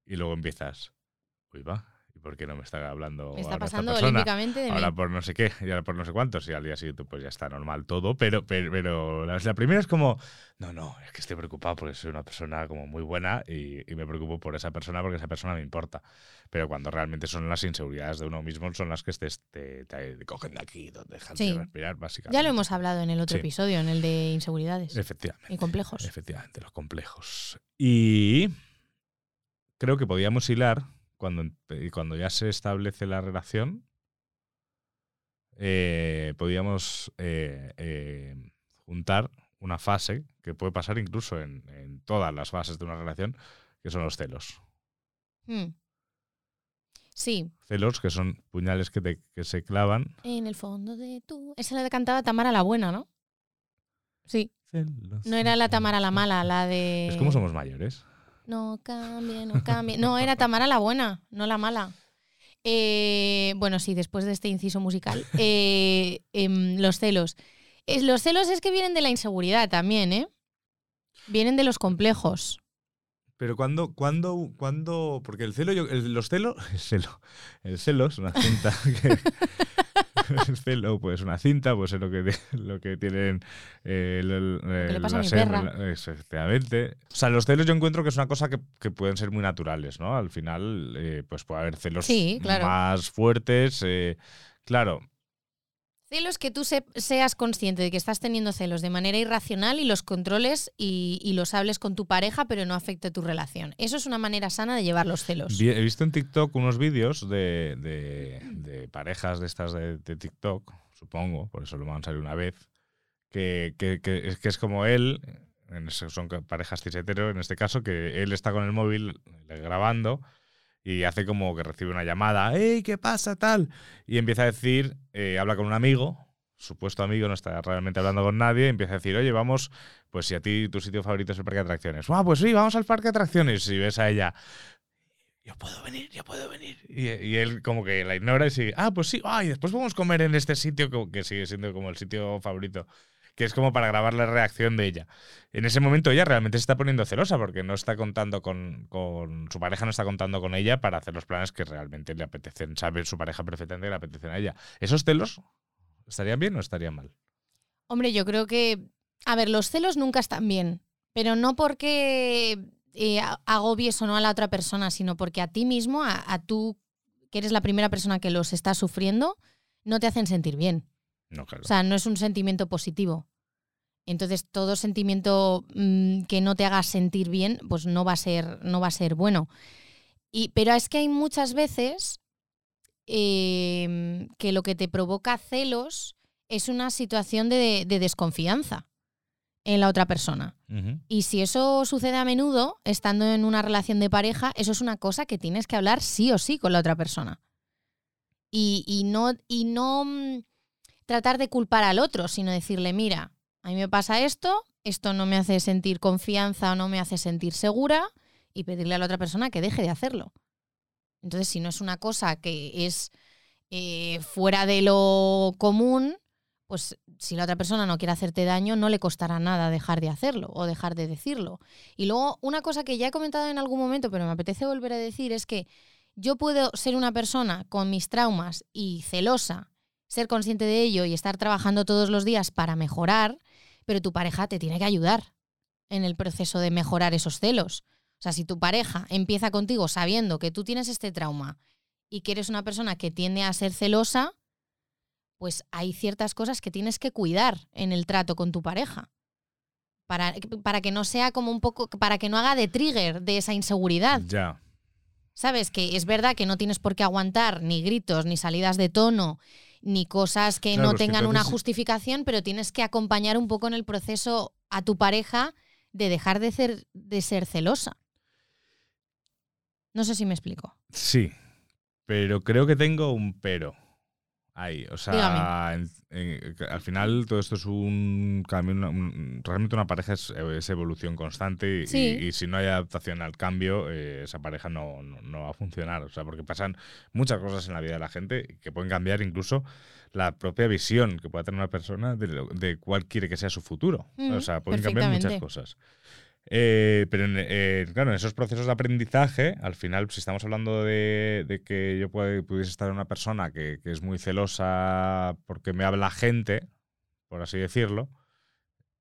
Y luego empiezas, uy va, ¿y por qué no me está hablando Me está ahora esta pasando persona? olímpicamente de mí. Ahora por no sé qué, y ahora por no sé cuántos, y al día siguiente pues ya está normal todo, pero, pero, pero la, la primera es como, no, no, es que estoy preocupado porque soy una persona como muy buena y, y me preocupo por esa persona porque esa persona me importa. Pero cuando realmente son las inseguridades de uno mismo, son las que te, te, te- te cogen de aquí, te dejan Sí. de respirar, básicamente. Ya lo hemos hablado en el otro Sí. episodio, en el de inseguridades Efectivamente. y complejos. Efectivamente, los complejos. Y creo que podíamos hilar cuando, cuando ya se establece la relación. eh, podíamos eh, eh, juntar una fase que puede pasar incluso en, en todas las fases de una relación, que son los celos. Hmm. Sí, Celos que son puñales que, te- que se clavan. en el fondo de tu... Esa la cantaba Tamara la buena, ¿no? Sí, Celos. no era la Tamara la mala, la de... Es como somos mayores. No cambie, no cambie. No, era Tamara la buena, no la mala. Eh, bueno, sí, después de este inciso musical. eh, em, los celos. Los celos es que vienen de la inseguridad también, ¿eh? Vienen de los complejos. Pero cuando, cuando, cuando, porque el celo, yo- el- los celos, el celo, el celo es una cinta que, el celo, pues una cinta, pues es lo que, lo que tienen eh, el, el- que le pasa a mi perra. hembras, Efectivamente. O sea, los celos yo encuentro que es una cosa que, que pueden ser muy naturales, ¿no? Al final, eh, pues puede haber celos Sí, claro. más fuertes. eh, claro, Celos que tú se- seas consciente de que estás teniendo celos de manera irracional y los controles y, los hables con tu pareja, pero no afecte tu relación. Eso es una manera sana de llevar los celos. He visto en TikTok unos vídeos de, parejas de estas de, TikTok, supongo, por eso lo van a salir una vez, que, que- que es, como él, son parejas cis hetero en este caso, que él está con el móvil eh, grabando y hace como que recibe una llamada, ¡Ey, qué pasa, tal! Y empieza a decir, eh, habla con un amigo, supuesto amigo, no está realmente hablando con nadie, y empieza a decir, oye, vamos, pues si a ti tu sitio favorito es el parque de atracciones, ¡ah, pues sí, vamos al parque de atracciones! Y ves a ella, yo puedo venir, yo puedo venir. Y, él como que la ignora y sigue, ah, pues sí, ah, y después podemos comer en este sitio que sigue siendo como el sitio favorito, que es como para grabar la reacción de ella. En ese momento ella realmente se está poniendo celosa porque no está contando con, con su pareja, no está contando con ella para hacer los planes que realmente le apetecen, sabe su pareja perfectamente que le apetecen a ella. ¿Esos celos estarían bien o estarían mal? Hombre, yo creo que, a ver, los celos nunca están bien, pero no porque eh, agobies o no a la otra persona, sino porque a ti mismo, a, a tú, que eres la primera persona que los está sufriendo, no te hacen sentir bien. No, claro. O sea, no es un sentimiento positivo. Entonces, todo sentimiento mm, que no te haga sentir bien, pues no va a ser, no va a ser bueno. Y, pero es que hay muchas veces eh, que lo que te provoca celos es una situación de, de desconfianza en la otra persona. Y si eso sucede a menudo, estando en una relación de pareja, eso es una cosa que tienes que hablar sí o sí con la otra persona. Y, y no, y no mm, tratar de culpar al otro, sino decirle, mira, a mí me pasa esto, esto no me hace sentir confianza o no me hace sentir segura, y pedirle a la otra persona que deje de hacerlo. Entonces, si no es una cosa que es eh, fuera de lo común, pues si la otra persona no quiere hacerte daño, no le costará nada dejar de hacerlo o dejar de decirlo. Y luego, una cosa que ya he comentado en algún momento, pero me apetece volver a decir, es que yo puedo ser una persona con mis traumas y celosa, ser consciente de ello y estar trabajando todos los días para mejorar, pero tu pareja te tiene que ayudar en el proceso de mejorar esos celos. O sea, si tu pareja empieza contigo sabiendo que tú tienes este trauma y que eres una persona que tiende a ser celosa, pues hay ciertas cosas que tienes que cuidar en el trato con tu pareja. Para, para que no sea como un poco, para que no haga de trigger de esa inseguridad. Ya. ¿Sabes? Que es verdad que no tienes por qué aguantar ni gritos, ni salidas de tono, ni cosas que Claro, no que tengan una entonces- justificación, pero tienes que acompañar un poco en el proceso a tu pareja de dejar de ser, de ser celosa. No sé si me explico. Sí, pero creo que tengo un pero. Ahí, o sea, Dígame. en- en- al final todo esto es un cambio, una- un- realmente una pareja es, es evolución constante y, Sí. y- y si no hay adaptación al cambio, eh, esa pareja no, no- no va a funcionar, o sea, porque pasan muchas cosas en la vida de la gente que pueden cambiar incluso la propia visión que pueda tener una persona de, lo- de cuál quiere que sea su futuro, Mm, o sea, pueden cambiar muchas cosas. Eh, pero en, eh, claro, en esos procesos de aprendizaje, al final, si estamos hablando de, de que yo puede- pudiese estar una persona que, que es muy celosa porque me habla gente, por así decirlo,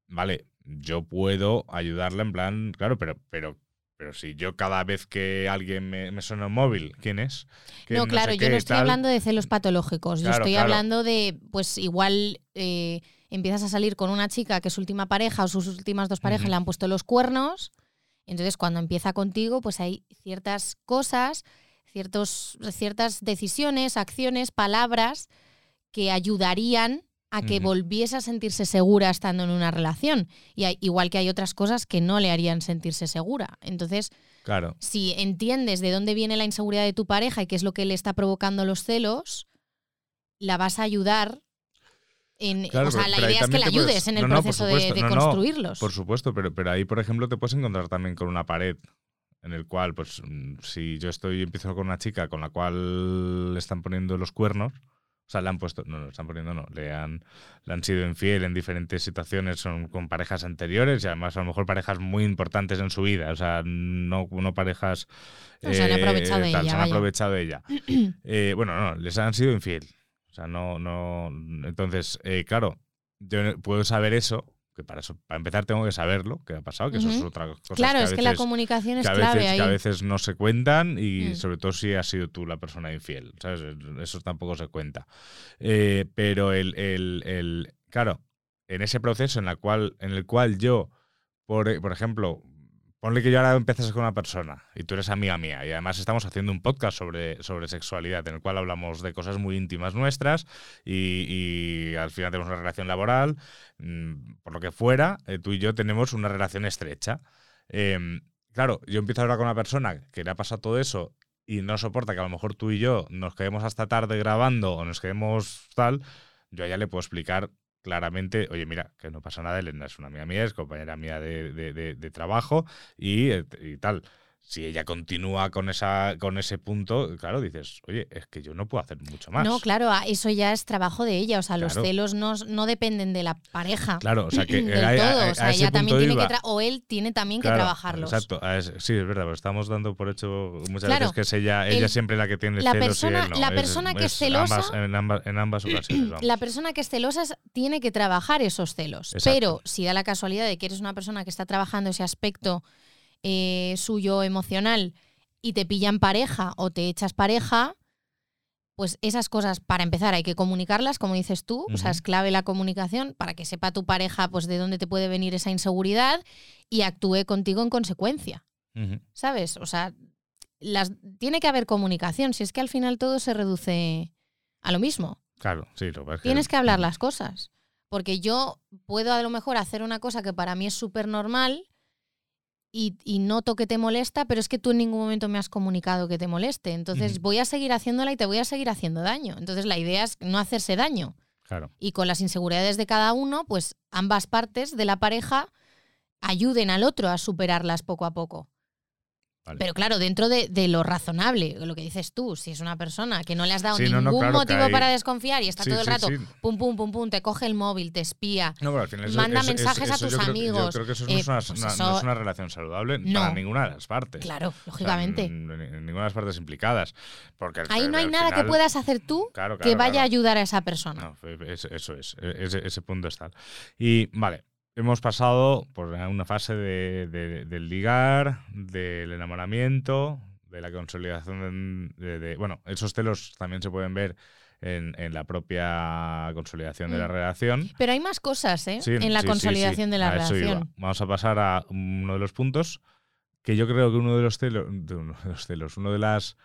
vale, yo puedo ayudarla en plan, claro, pero, pero, pero si yo cada vez que alguien me, me suena un móvil, ¿quién es? No, sé claro, yo qué, no estoy tal. hablando de celos patológicos. yo estoy claro. hablando de, pues igual eh, empiezas a salir con una chica que es su última pareja o sus últimas dos parejas le han puesto los cuernos. Entonces, cuando empieza contigo, pues hay ciertas cosas, ciertos, ciertas decisiones, acciones, palabras que ayudarían a que volviese a sentirse segura estando en una relación. Y hay- igual que hay otras cosas que no le harían sentirse segura. Entonces, Claro. si entiendes de dónde viene la inseguridad de tu pareja y qué es lo que le está provocando los celos, la vas a ayudar en. Claro, o sea, pero- la idea es que puedes- ayudes en el no, proceso de, supuesto, de no, no, construirlos. Por supuesto, pero, pero ahí, por ejemplo, te puedes encontrar también con una pared en el cual, pues, mm, si yo estoy empiezo con una chica con la cual le están poniendo los cuernos, O sea, le han puesto, no, no, están poniendo, no, le han, le han sido infiel en diferentes situaciones son con parejas anteriores y además a lo mejor parejas muy importantes en su vida, o sea, no, no parejas... Se han aprovechado de ella, Se han vaya. aprovechado de ella. Eh, bueno, no, les han sido infiel. Sea, no, no. Entonces, eh, claro, yo puedo saber eso, que para eso, para empezar tengo que saberlo, que ha pasado, que eso es otra cosa. Claro, que es que la comunicación es que a clave veces, ahí. que a veces no se cuentan y Mm. sobre todo si has sido tú la persona infiel, ¿sabes? Eso tampoco se cuenta. Eh, pero el, el- el- claro, en ese proceso en, la cual, en el cual yo, por, por ejemplo, ponle que yo ahora empezas con una persona y tú eres amiga mía y además estamos haciendo un podcast sobre, sobre sexualidad en el cual hablamos de cosas muy íntimas nuestras y, y al final tenemos una relación laboral, mm, por lo que fuera, eh, tú y yo tenemos una relación estrecha. Em, claro, yo empiezo a hablar con una persona que le ha pasado todo eso y no soporta que a lo mejor tú y yo nos quedemos hasta tarde grabando o nos quedemos tal, yo a ella le puedo explicar claramente, oye, mira, que no pasa nada, Elena es una amiga mía, es compañera mía de, de- trabajo y, eh, y tal. Si ella continúa con, esa, con ese punto, claro, dices, oye, es que yo no puedo hacer mucho más. No, claro, a- eso ya es trabajo de ella. O sea, los celos no, no dependen de la pareja. Claro, o sea que del a- a- todo. a o sea, ella también tiene iba. que o él tiene también que trabajarlos. Exacto, sí, es verdad, pero estamos dando por hecho muchas Claro, veces que es ella, ella el- siempre la que tiene la celos persona- y él no. la persona que es celosa- ambas- en, ambas, en ambas ocasiones. vamos. La persona que es celosa tiene que trabajar esos celos. Exacto. Pero si da la casualidad de que eres una persona que está trabajando ese aspecto eh, suyo emocional y te pillan pareja o te echas pareja, pues esas cosas, para empezar, hay que comunicarlas, como dices tú. O sea, es clave la comunicación para que sepa tu pareja pues, de dónde te puede venir esa inseguridad y actúe contigo en consecuencia. ¿Sabes? O sea, las, tiene que haber comunicación. Si es que al final todo se reduce a lo mismo. Claro, sí, lo que- Tienes que hablar las cosas. Porque yo puedo a lo mejor hacer una cosa que para mí es súper normal y, y noto que te molesta, pero es que tú en ningún momento me has comunicado que te moleste. Entonces voy a seguir haciéndola y te voy a seguir haciendo daño. Entonces la idea es no hacerse daño. Claro. Y con las inseguridades de cada uno, pues ambas partes de la pareja ayuden al otro a superarlas poco a poco. Vale. Pero claro, dentro de, de lo razonable, lo que dices tú, si es una persona que no le has dado Sí, ningún no, claro que motivo hay- para desconfiar y está Sí, todo el sí, rato pum, pum, pum, pum, te coge el móvil, te espía. No, pero al final eso- Manda eso- mensajes a tus yo creo amigos. yo creo que eso no, Eh, es una, pues no es una relación saludable No. para ninguna de las partes. Claro, O sea, lógicamente. en, en ninguna de las partes implicadas. Porque al- Ahí no hay nada que puedas hacer tú Claro, que vaya a ayudar a esa persona. Eso es, e- ese, ese punto está. Y vale, hemos pasado por una fase de, de- del ligar, del enamoramiento, de la consolidación de, de- Bueno, esos celos también se pueden ver en, en la propia consolidación de la Mm. relación. Pero hay más cosas, ¿eh? Sí, en la sí, consolidación sí, de la a relación. Vamos a pasar a uno de los puntos que yo creo que uno de los celos, de uno de los celos, una de las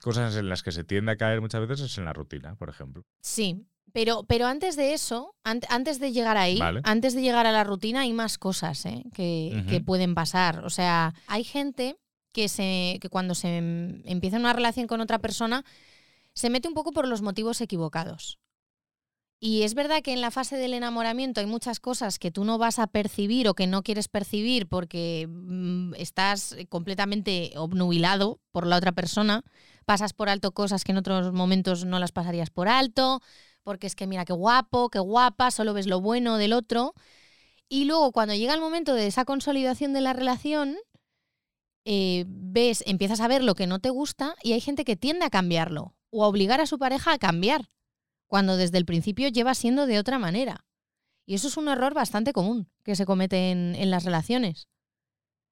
cosas en las que se tiende a caer muchas veces es en la rutina, por ejemplo. Sí. Pero, pero antes de eso, an- antes de llegar ahí, Vale. antes de llegar a la rutina, hay más cosas ¿eh? que, Ujú. que pueden pasar. O sea, hay gente que, se, que cuando se em- empieza una relación con otra persona, se mete un poco por los motivos equivocados. Y es verdad que en la fase del enamoramiento hay muchas cosas que tú no vas a percibir o que no quieres percibir porque mm, estás completamente obnubilado por la otra persona. Pasas por alto cosas que en otros momentos no las pasarías por alto, porque es que mira qué guapo, qué guapa, solo ves lo bueno del otro. Y luego cuando llega el momento de esa consolidación de la relación, eh, ves, empiezas a ver lo que no te gusta y hay gente que tiende a cambiarlo o a obligar a su pareja a cambiar, cuando desde el principio lleva siendo de otra manera. Y eso es un error bastante común que se comete en, las relaciones.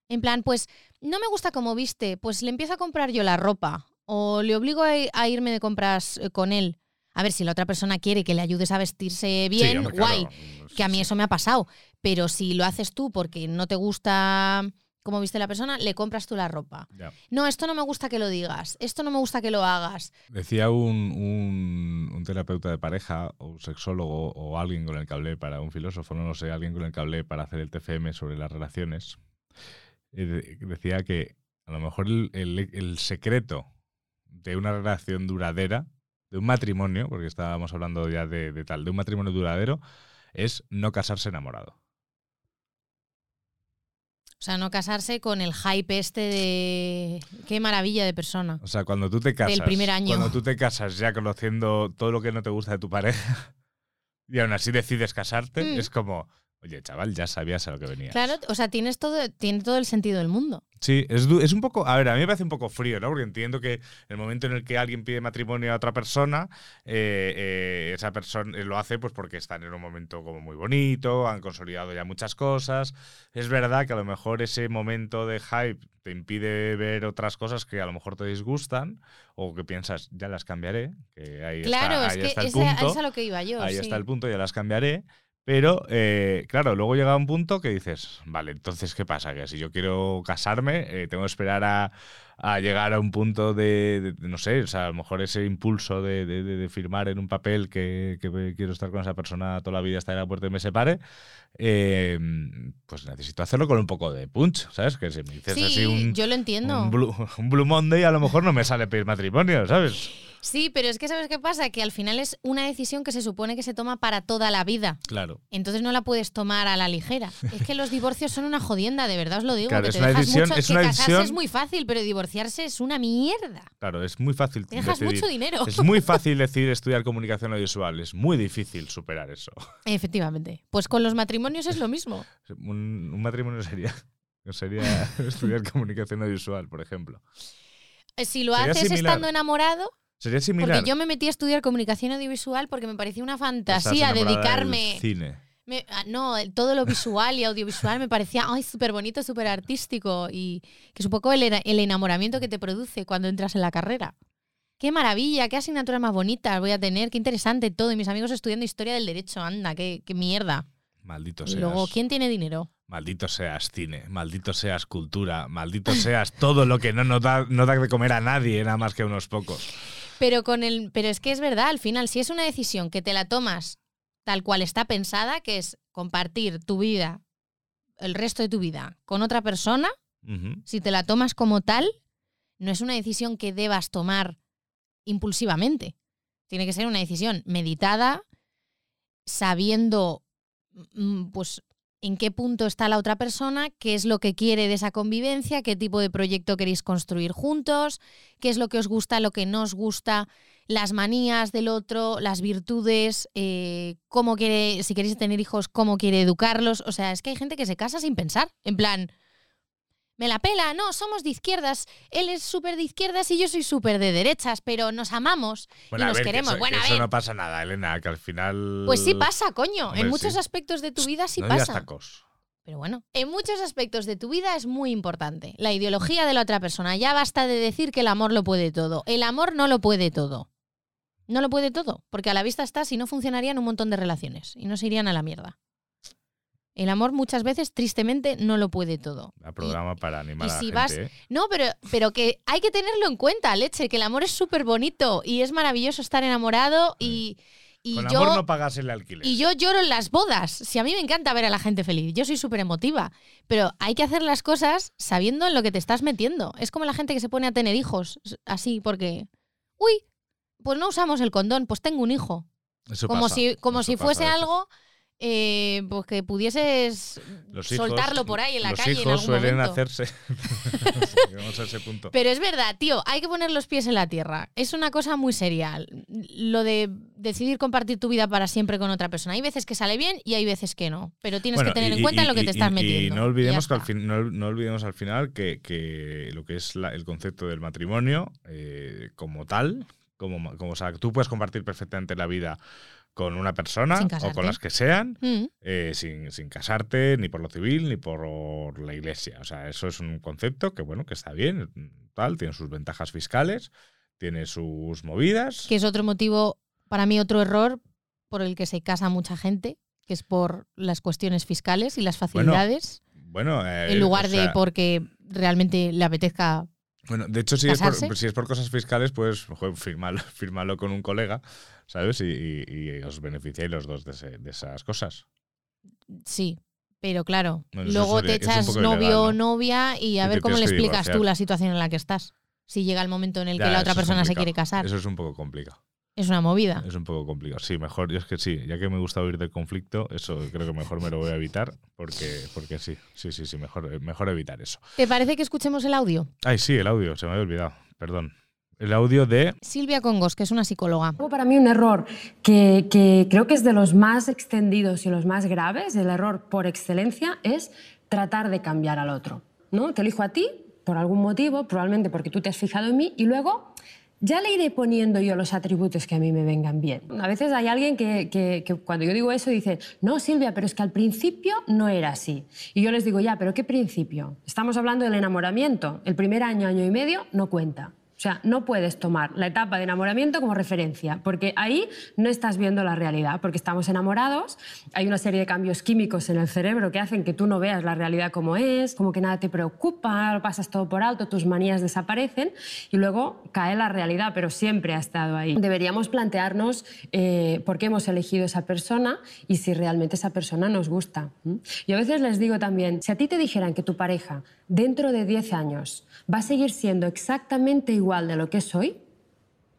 En plan, pues no me gusta cómo viste, pues le empiezo a comprar yo la ropa o le obligo a, a irme de compras eh, con él. A ver, si la otra persona quiere que le ayudes a vestirse bien, Sí, hombre, claro, guay, que a mí eso me ha pasado. Pero si lo haces tú porque no te gusta cómo viste la persona, le compras tú la ropa. No, esto no me gusta que lo digas, esto no me gusta que lo hagas. Decía un, un- un terapeuta de pareja o un sexólogo o alguien con el que hablé para un filósofo, no lo sé, alguien con el que hablé para hacer el TFM sobre las relaciones, eh, de- decía que a lo mejor el, el- el secreto de una relación duradera, de un matrimonio, porque estábamos hablando ya de, de tal, de un matrimonio duradero, es no casarse enamorado. O sea, no casarse con el hype este de qué maravilla de persona. O sea, cuando tú te casas. primer año. Cuando tú te casas ya conociendo todo lo que no te gusta de tu pareja y aún así decides casarte, Mm. es como, oye, chaval, ya sabías a lo que venías. Claro, o sea, tienes todo, tiene todo el sentido del mundo. Sí, es, es un poco. A ver, a mí me parece un poco frío, ¿no? Porque entiendo que el momento en el que alguien pide matrimonio a otra persona, eh, eh, esa persona lo hace pues porque están en un momento como muy bonito, han consolidado ya muchas cosas. Es verdad que a lo mejor ese momento de hype te impide ver otras cosas que a lo mejor te disgustan o que piensas, ya las cambiaré, que ahí Claro, está, es ahí que está el punto. es a lo que iba yo. Ahí sí. está el punto, ya las cambiaré. Pero, eh, claro, luego llega un punto que dices, vale, entonces, ¿qué pasa? Que si yo quiero casarme, eh, tengo que esperar a, a llegar a un punto de, de- no sé, o sea, a lo mejor ese impulso de, de- firmar en un papel que, que quiero estar con esa persona toda la vida hasta que la puerta y me separe, eh, pues necesito hacerlo con un poco de punch, ¿sabes? Que si me dices Sí, así un, yo lo entiendo. un, blue, un Blue Monday, a lo mejor no me sale pedir matrimonio, ¿sabes? Sí, pero es que ¿sabes qué pasa? Que al final es una decisión que se supone que se toma para toda la vida. Claro. Entonces no la puedes tomar a la ligera. Es que los divorcios son una jodienda, de verdad os lo digo. Claro, que es te una dejas decisión- mucho, es que una decisión- es muy fácil, pero divorciarse es una mierda. Claro, es muy fácil Te dejas decidir. mucho dinero. Es muy fácil decir estudiar comunicación audiovisual, es muy difícil superar eso. Efectivamente. Pues con los matrimonios es lo mismo. Un, un matrimonio sería, sería estudiar comunicación audiovisual, por ejemplo. Eh, Si lo Sería haces similar. estando enamorado, Sería similar. porque yo me metí a estudiar comunicación audiovisual porque me parecía una fantasía dedicarme. Cine. Me- ah, no, todo lo visual y audiovisual me parecía ay súper bonito, súper artístico y que es un poco el, el enamoramiento que te produce cuando entras en la carrera. Qué maravilla, qué asignaturas más bonitas voy a tener, qué interesante todo. Y mis amigos estudiando historia del derecho, anda, qué, qué mierda. Maldito Y seas. luego, ¿quién tiene dinero? Maldito seas cine, maldito seas cultura, maldito seas todo lo que no nos da, no da de comer a nadie, nada más que unos pocos. Pero con el, pero es que es verdad, al final, si es una decisión que te la tomas tal cual está pensada, que es compartir tu vida, el resto de tu vida, con otra persona, si te la tomas como tal, no es una decisión que debas tomar impulsivamente. Tiene que ser una decisión meditada, sabiendo mm, pues en qué punto está la otra persona, qué es lo que quiere de esa convivencia, qué tipo de proyecto queréis construir juntos, qué es lo que os gusta, lo que no os gusta, las manías del otro, las virtudes, eh, cómo quiere, si queréis tener hijos, cómo quiere educarlos. O sea, es que hay gente que se casa sin pensar. En plan, me la pela, no, somos de izquierdas. Él es súper de izquierdas y yo soy súper de derechas, pero nos amamos Bueno, y nos ver, que queremos. eso- bueno, que a eso ver. no pasa nada, Elena, que al final. Pues sí pasa, coño. Hombre, en muchos sí. aspectos de tu vida sí no pasa. tacos. Pero bueno, en muchos aspectos de tu vida es muy importante. La ideología de la otra persona. Ya basta de decir que el amor lo puede todo. El amor no lo puede todo. No lo puede todo. Porque a la vista está si no funcionarían un montón de relaciones y no se irían a la mierda. El amor muchas veces, tristemente, no lo puede todo. A programa para animar y a la si gente. vas- ¿eh? No, pero, pero que hay que tenerlo en cuenta, leche, que el amor es súper bonito y es maravilloso estar enamorado y, y Con yo... amor no pagas el alquiler. Y yo lloro en las bodas. Si a mí me encanta ver a la gente feliz, yo soy súper emotiva. Pero hay que hacer las cosas sabiendo en lo que te estás metiendo. Es como la gente que se pone a tener hijos así porque, uy, pues no usamos el condón, pues tengo un hijo. Eso como pasa, si, como si fuese algo eh, pues que pudieses Los hijos- soltarlo por ahí en la los calle en hijos algún suelen momento. hacerse. Llegamos a ese punto. Pero es verdad, tío, hay que poner los pies en la tierra. Es una cosa muy seria. Lo de decidir compartir tu vida para siempre con otra persona. Hay veces que sale bien y hay veces que no. Pero tienes Bueno, que tener y- en cuenta y- lo que y- te estás y- metiendo. Y no olvidemos, que al está. fin- no, no olvidemos al final que, que lo que es la- el concepto del matrimonio eh, como tal, como, como o sea, tú puedes compartir perfectamente la vida con una persona o con las que sean, Mm. eh, sin, sin casarte ni por lo civil ni por la iglesia. O sea, eso es un concepto que, bueno, que está bien, tal, tiene sus ventajas fiscales, tiene sus movidas. Que es otro motivo, para mí, otro error por el que se casa mucha gente, que es por las cuestiones fiscales y las facilidades, Bueno, eh, en lugar o sea, de porque realmente le apetezca. Bueno, de hecho, si es, por, si es por cosas fiscales, pues joder, firmalo, firmalo con un colega, ¿sabes? Y, y- y os beneficiáis los dos de, ese- de esas cosas. Sí. Pero claro, Bueno, luego sería- te echas novio o ¿no? novia y a Y ver cómo le explicas tú divorciar. la situación en la que estás. Si llega el momento en el Ya, que la otra persona se quiere casar. Eso es un poco complicado. Es una movida. Es un poco complicado. Sí, mejor, yo es que sí, ya que me gusta huir del conflicto, eso creo que mejor me lo voy a evitar, porque, porque sí, sí, sí, sí, mejor, mejor evitar eso. ¿Te parece que escuchemos el audio? Ay, sí, el audio, se me había olvidado, perdón. El audio de... Silvia Congos, que es una psicóloga. Para mí un error que, que creo que es de los más extendidos y los más graves, el error por excelencia, es tratar de cambiar al otro. ¿no? Te elijo a ti por algún motivo, probablemente porque tú te has fijado en mí, y luego ya le iré poniendo yo los atributos que a mí me vengan bien. A veces hay alguien que, que, cuando yo digo eso dice, no, Silvia, pero es que al principio no era así. Y yo les digo, ya, pero ¿qué principio? Estamos hablando del enamoramiento. El primer año, año y medio no cuenta. O sea, no puedes tomar la etapa de enamoramiento como referencia, porque ahí no estás viendo la realidad, porque estamos enamorados, hay una serie de cambios químicos en el cerebro que hacen que tú no veas la realidad como es, como que nada te preocupa, lo pasas todo por alto, tus manías desaparecen y luego cae la realidad, pero siempre ha estado ahí. Deberíamos plantearnos eh, por qué hemos elegido esa persona y si realmente esa persona nos gusta. Yo a veces les digo también, si a ti te dijeran que tu pareja dentro de 10 años va a seguir siendo exactamente de lo que es hoy,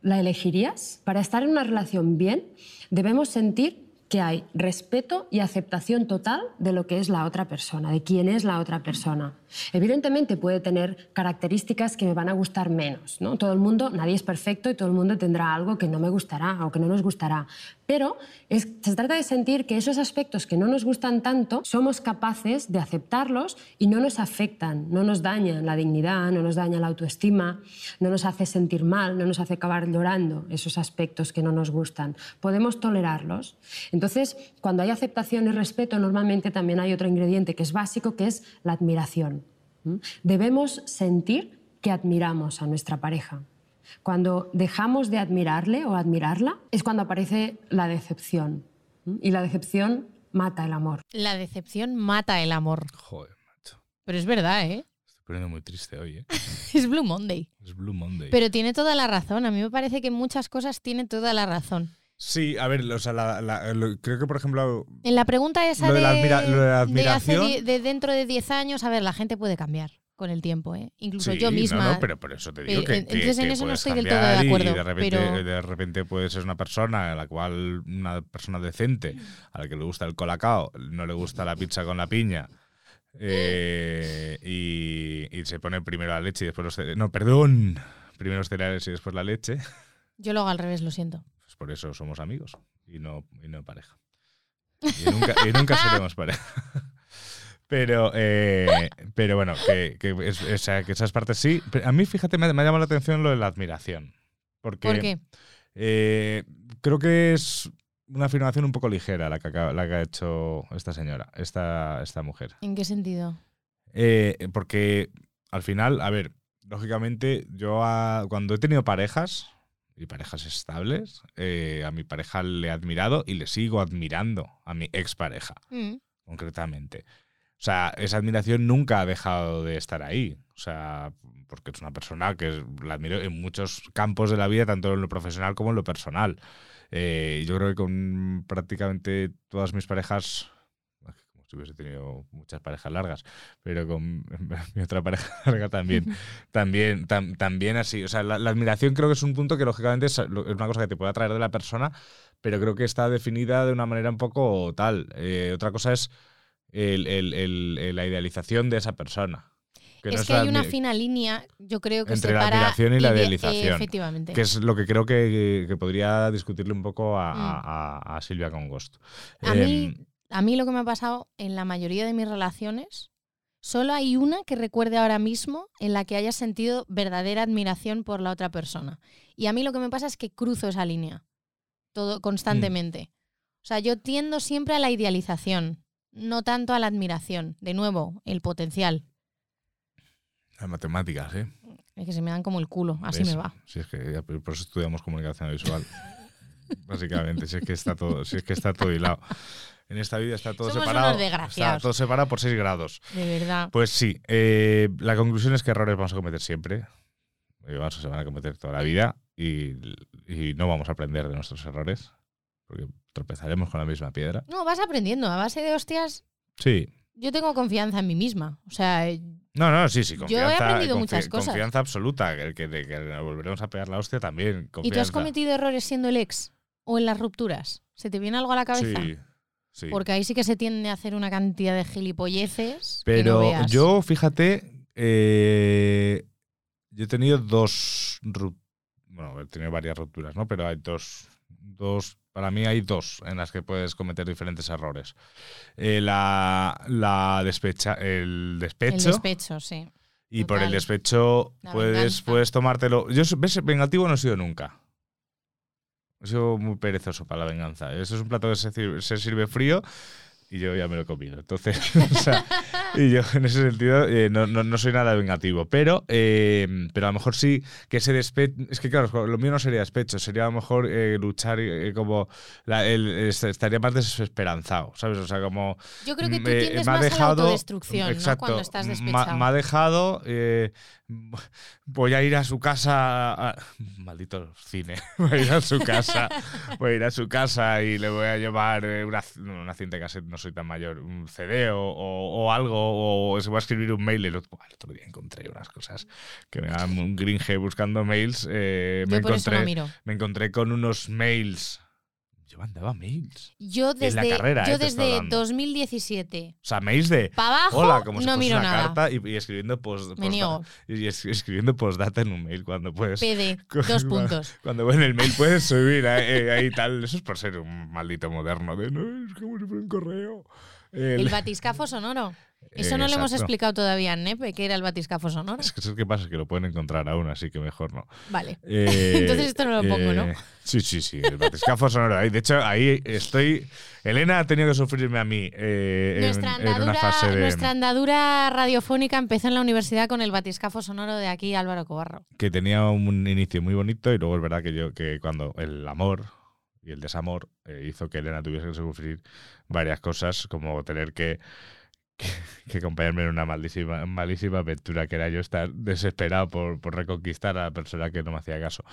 ¿la elegirías? Para estar en una relación bien, debemos sentir que hay respeto y aceptación total de lo que es la otra persona, de quién es la otra persona. Evidentemente puede tener características que me van a gustar menos. ¿no? Todo el mundo, nadie es perfecto y todo el mundo tendrá algo que no me gustará o que no nos gustará. Pero es, se trata de sentir que esos aspectos que no nos gustan tanto somos capaces de aceptarlos y no nos afectan, no nos dañan la dignidad, no nos dañan la autoestima, no nos hace sentir mal, no nos hace acabar llorando esos aspectos que no nos gustan. Podemos tolerarlos. Entonces, cuando hay aceptación y respeto, normalmente también hay otro ingrediente que es básico, que es la admiración. Debemos sentir que admiramos a nuestra pareja. Cuando dejamos de admirarle o admirarla es cuando aparece la decepción. Y la decepción mata el amor. La decepción mata el amor. Joder, macho. Pero es verdad, ¿eh? Estoy poniendo muy triste hoy, ¿eh? es Blue Monday. Es Blue Monday. Pero tiene toda la razón. A mí me parece que muchas cosas tiene toda la razón. Sí, a ver, o sea, la, la, lo, creo que por ejemplo. En la pregunta esa lo de, de, admira, lo de hace de dentro de 10 años, a ver, la gente puede cambiar con el tiempo, ¿eh? Incluso Sí, yo misma. No, no, pero por eso te digo Eh, que, entonces que- en que eso no estoy del todo de y acuerdo, de repente, pero- de repente puedes ser una persona a la cual una persona decente, a la que le gusta el colacao, no le gusta la pizza con la piña. eh, y, y se pone primero la leche y después los cereales. No, perdón. Primero los cereales y después la leche. Yo lo hago al revés, lo siento. Pues por eso somos amigos y no, y no pareja. Y nunca, y nunca seremos pareja. Pero, eh, pero bueno, que, que, es- o sea, que esas partes sí. Pero a mí, fíjate, me, me ha llamado la atención lo de la admiración. Porque ¿Por qué? eh, creo que es una afirmación un poco ligera la que, la que ha hecho esta señora, esta, esta mujer. ¿En qué sentido? Eh, porque al final, a ver, lógicamente, yo a- cuando he tenido parejas y parejas estables, eh, a mi pareja le he admirado y le sigo admirando a mi expareja, Mm. concretamente. O sea, esa admiración nunca ha dejado de estar ahí. O sea, porque es una persona que la admiro en muchos campos de la vida, tanto en lo profesional como en lo personal. Eh, yo creo que con prácticamente todas mis parejas, hubiese tenido muchas parejas largas, pero con mi otra pareja larga también, también, tam- también así. O sea, la, la admiración creo que es un punto que lógicamente es, una cosa que te puede atraer de la persona, pero creo que está definida de una manera un poco tal. Eh, otra cosa es el- el- la idealización de esa persona. es que hay una fina línea, yo creo que Entre la admiración y la ide- idealización, efectivamente. Que es lo que creo que, que podría discutirle un poco a, Mm. a- a- a Silvia Congost. A Em, mí, a mí lo que me ha pasado en la mayoría de mis relaciones, solo hay una que recuerde ahora mismo en la que haya sentido verdadera admiración por la otra persona. Y a mí lo que me pasa es que cruzo esa línea todo constantemente. O sea, yo tiendo siempre a la idealización, no tanto a la admiración. De nuevo, el potencial. Las matemáticas, ¿eh? Es que se me dan como el culo, así ¿Ves? me va. Si es que por eso estudiamos comunicación visual. Básicamente, si es que está todo, si es que está todo hilado. En esta vida está todo Somos separado. Está todo separado por 6 grados. De verdad. Pues sí, eh, la conclusión es que errores vamos a cometer siempre. Eh, vamos, se van a cometer toda la vida y, y no vamos a aprender de nuestros errores. Porque tropezaremos con la misma piedra. No, vas aprendiendo. A base de hostias, Sí, yo tengo confianza en mí misma. O sea, No, no, sí, sí, Yo he confianza. aprendido confi- muchas cosas. Confianza absoluta, que, que, de que volveremos a pegar la hostia también. ¿y tú has confianza. cometido errores siendo el ex o en las rupturas? ¿Se te viene algo a la cabeza? Sí, sí. Porque ahí sí que se tiende a hacer una cantidad de gilipolleces. que no Pero veas. yo, fíjate, eh, yo he tenido dos. Bueno, he tenido varias rupturas, ¿no? Pero hay dos. Dos. Para mí hay dos en las que puedes cometer diferentes errores. Eh, la, la despecha, el El despecho. despecho, sí. y por el despecho La puedes, venganza. puedes tomártelo. Yo, ves, vengativo no he sido nunca. He sido muy perezoso para la venganza. Eso es un plato que se sirve, se sirve frío y yo ya me lo he comido. Entonces, o sea, y yo en ese sentido eh, no, no- no soy nada vengativo. Pero, eh, pero a lo mejor sí que ese despecho. Es que claro, lo mío no sería despecho, sería a lo mejor eh, luchar como. la- el- est- estaría más desesperanzado, ¿sabes? O sea, como. Yo creo que tú me- tiendes me ha más a la autodestrucción, ¿no? Cuando estás despechado. Me, ha dejado. voy a ir a su casa. a- maldito cine. Voy a ir a su casa. voy a ir a su casa y le voy a llevar eh, una, una cinta cassette, no soy tan mayor, un CD o, o- o algo. O se va a escribir un mail. El otro, buah, el otro día encontré unas cosas que me daban un gringe buscando mails. eh, me, eso encontré, no miro. me encontré con unos mails. Yo mandaba mails. Yo En la desde, carrera, yo eh, desde hablando. 2017 O sea, mails de. para abajo Hola, como si no fuese miro una nada. carta y, y escribiendo post, Me niego. y es- escribiendo postdata en un mail cuando puedes. PD, dos puntos. Cuando en el mail puedes subir ahí, eh, ahí tal. Eso es por ser un maldito moderno. De, no, es como si fuera un correo. El- El batiscafo sonoro. Eso no lo hemos explicado todavía Nepe, que era el batiscafo sonoro. Es que eso que pasa es que lo pueden encontrar aún, así que mejor no. Vale. Eh, Entonces esto no lo pongo, ¿no? Sí, sí, sí. El batiscafo sonoro. De hecho, ahí estoy. Elena ha tenido que sufrirme a mí eh, en- Nuestra en, una andadura, fase de. nuestra andadura radiofónica empezó en la universidad con el batiscafo sonoro de aquí, Álvaro Cobarro. que tenía un inicio muy bonito y luego es verdad que yo que cuando el amor y el desamor eh, hizo que Elena tuviese que sufrir varias cosas como tener que que, que acompañarme en una malísima, malísima aventura que era yo estar desesperado por, por reconquistar a la persona que no me hacía caso.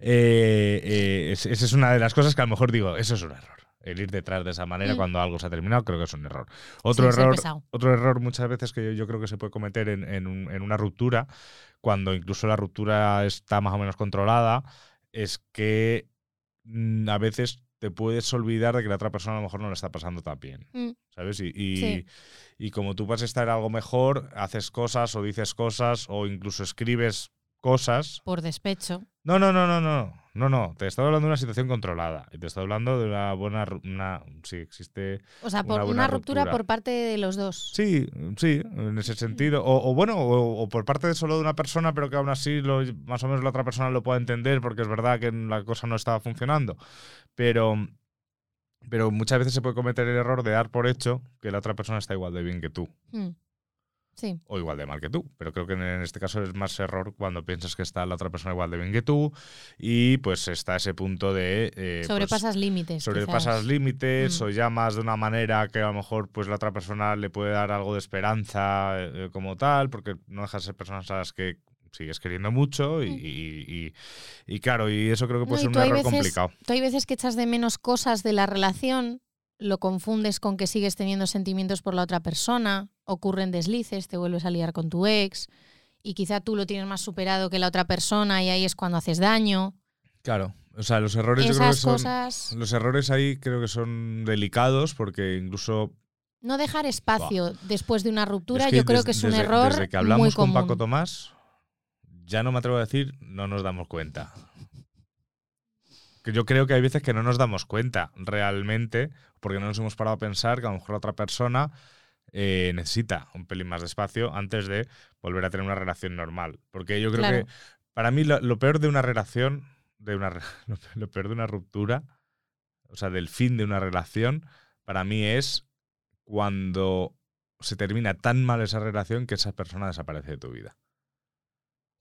Eh, eh, es- esa es una de las cosas que a lo mejor digo, eso es un error. El ir detrás de esa manera Mm. cuando algo se ha terminado, creo que es un error. Otro Sí, error, otro error muchas veces que yo, yo creo que se puede cometer en, en un- en una ruptura, cuando incluso la ruptura está más o menos controlada, es que mm, a veces te puedes olvidar de que la otra persona a lo mejor no le está pasando tan bien. Mm. ¿Sabes? Y, y, Sí. y como tú vas a estar algo mejor, haces cosas o dices cosas o incluso escribes cosas. Por despecho. No, no, no, no, no. No, no. Te estoy hablando de una situación controlada. Y te estoy hablando de una buena. Una, sí, existe. O sea, Una por una, ruptura, ruptura. por parte de los dos. Sí, sí, en ese sentido. O, o bueno, o, o por parte de solo de una persona, pero que aún así lo, más o menos la otra persona lo pueda entender porque es verdad que la cosa no estaba funcionando. Pero, pero muchas veces se puede cometer el error de dar por hecho que la otra persona está igual de bien que tú Mm. Sí. o igual de mal que tú. Pero creo que en este caso es más error cuando piensas que está la otra persona igual de bien que tú y pues está ese punto de... eh, pues, Sobrepasas límites. sobrepasas quizás. límites Mm. o llamas de una manera que a lo mejor pues la otra persona le puede dar algo de esperanza eh, como tal, porque no dejas de ser personas a las que sigues queriendo mucho y, Mm. y- y- y claro, y eso creo que No, puede ser tú un error veces- complicado. Tú hay veces que echas de menos cosas de la relación, lo confundes con que sigues teniendo sentimientos por la otra persona, ocurren deslices, te vuelves a liar con tu ex y quizá tú lo tienes más superado que la otra persona y ahí es cuando haces daño. Claro, o sea, los errores yo creo que son... cosas, Los errores ahí creo que son delicados porque incluso no dejar espacio después de una ruptura, Es que yo creo des- que es un desde- error Desde que muy hablamos con común. Paco Tomás, ya no me atrevo a decir, no nos damos cuenta. Que yo creo que hay veces que no nos damos cuenta realmente, porque no nos hemos parado a pensar que a lo mejor la otra persona eh, necesita un pelín más de espacio antes de volver a tener una relación normal. Porque yo creo Claro. que para mí lo, lo peor de una relación, de una, lo peor de una ruptura, o sea, del fin de una relación, para mí es cuando se termina tan mal esa relación que esa persona desaparece de tu vida.